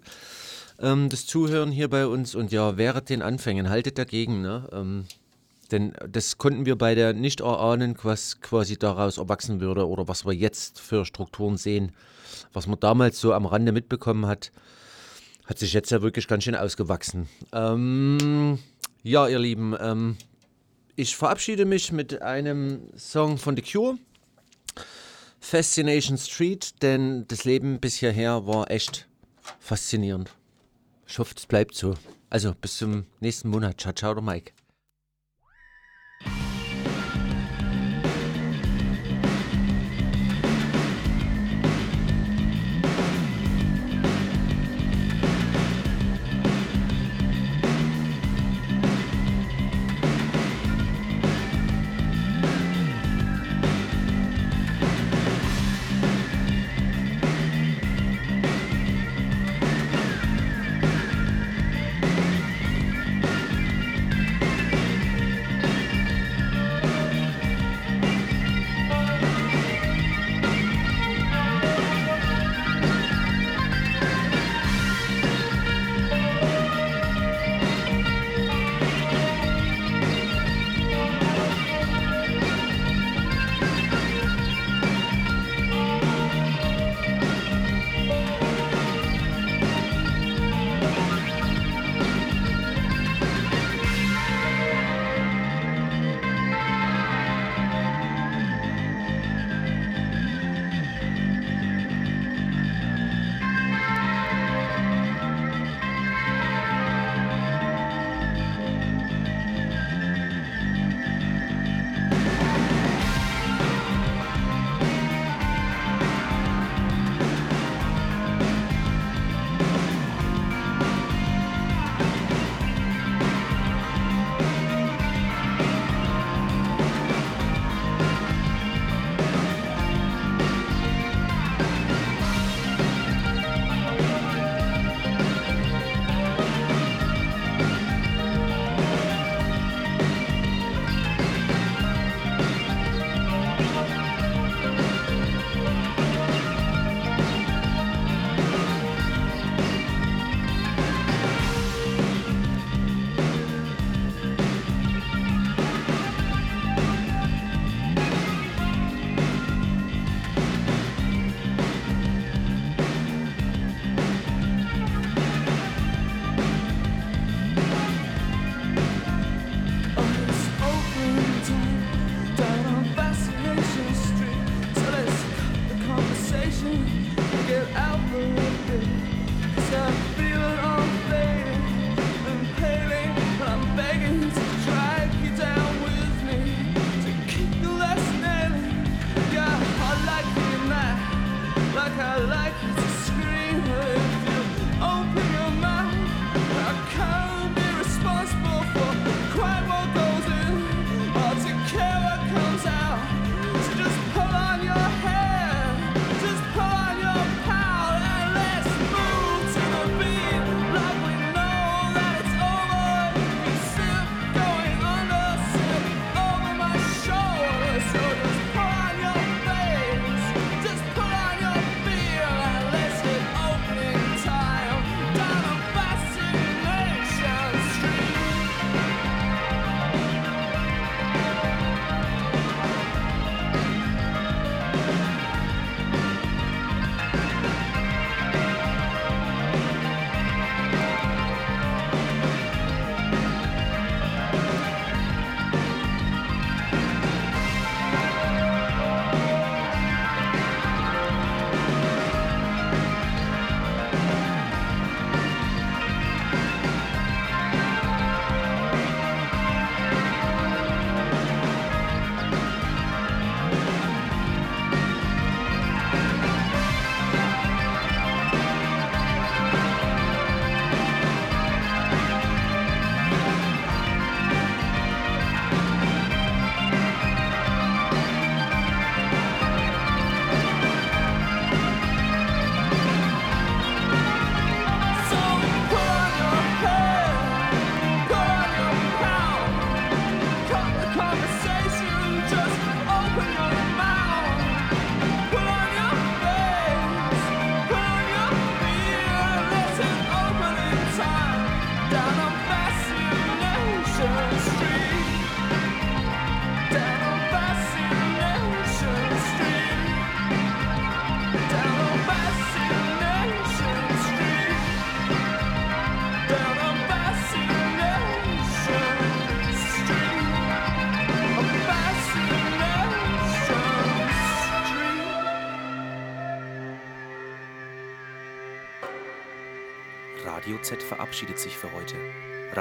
ähm, das Zuhören hier bei uns und ja, während den Anfängen, haltet dagegen, ne? Ähm, denn das konnten wir beide nicht erahnen, was quasi daraus erwachsen würde oder was wir jetzt für Strukturen sehen. Was man damals so am Rande mitbekommen hat, hat sich jetzt ja wirklich ganz schön ausgewachsen. Ähm, ja, ihr Lieben, ich verabschiede mich mit einem Song von The Cure. Fascination Street, denn das Leben bis hierher war echt faszinierend. Ich hoffe, es bleibt so. Also bis zum nächsten Monat. Ciao, ciao, der Mike.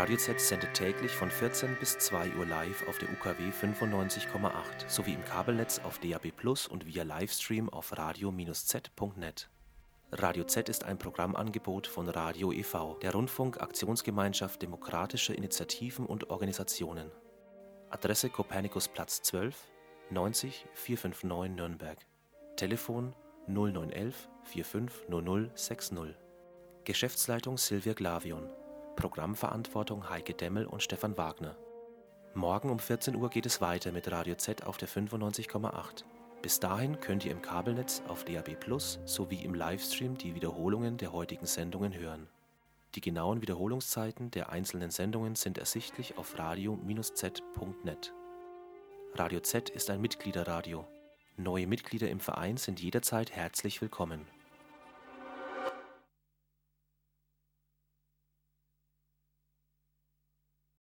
Radio Z sendet täglich von 14 bis 2 Uhr live auf der UKW 95,8 sowie im Kabelnetz auf DAB Plus und via Livestream auf radio-z.net. Radio Z ist ein Programmangebot von Radio e.V., der Rundfunk-Aktionsgemeinschaft demokratischer Initiativen und Organisationen. Adresse Kopernikusplatz 12, 90 459 Nürnberg. Telefon 0911 450060. Geschäftsleitung Silvia Glavion. Programmverantwortung Heike Demmel und Stefan Wagner. Morgen um 14 Uhr geht es weiter mit Radio Z auf der 95,8. Bis dahin könnt ihr im Kabelnetz auf DAB Plus sowie im Livestream die Wiederholungen der heutigen Sendungen hören. Die genauen Wiederholungszeiten der einzelnen Sendungen sind ersichtlich auf radio-z.net. Radio Z ist ein Mitgliederradio. Neue Mitglieder im Verein sind jederzeit herzlich willkommen.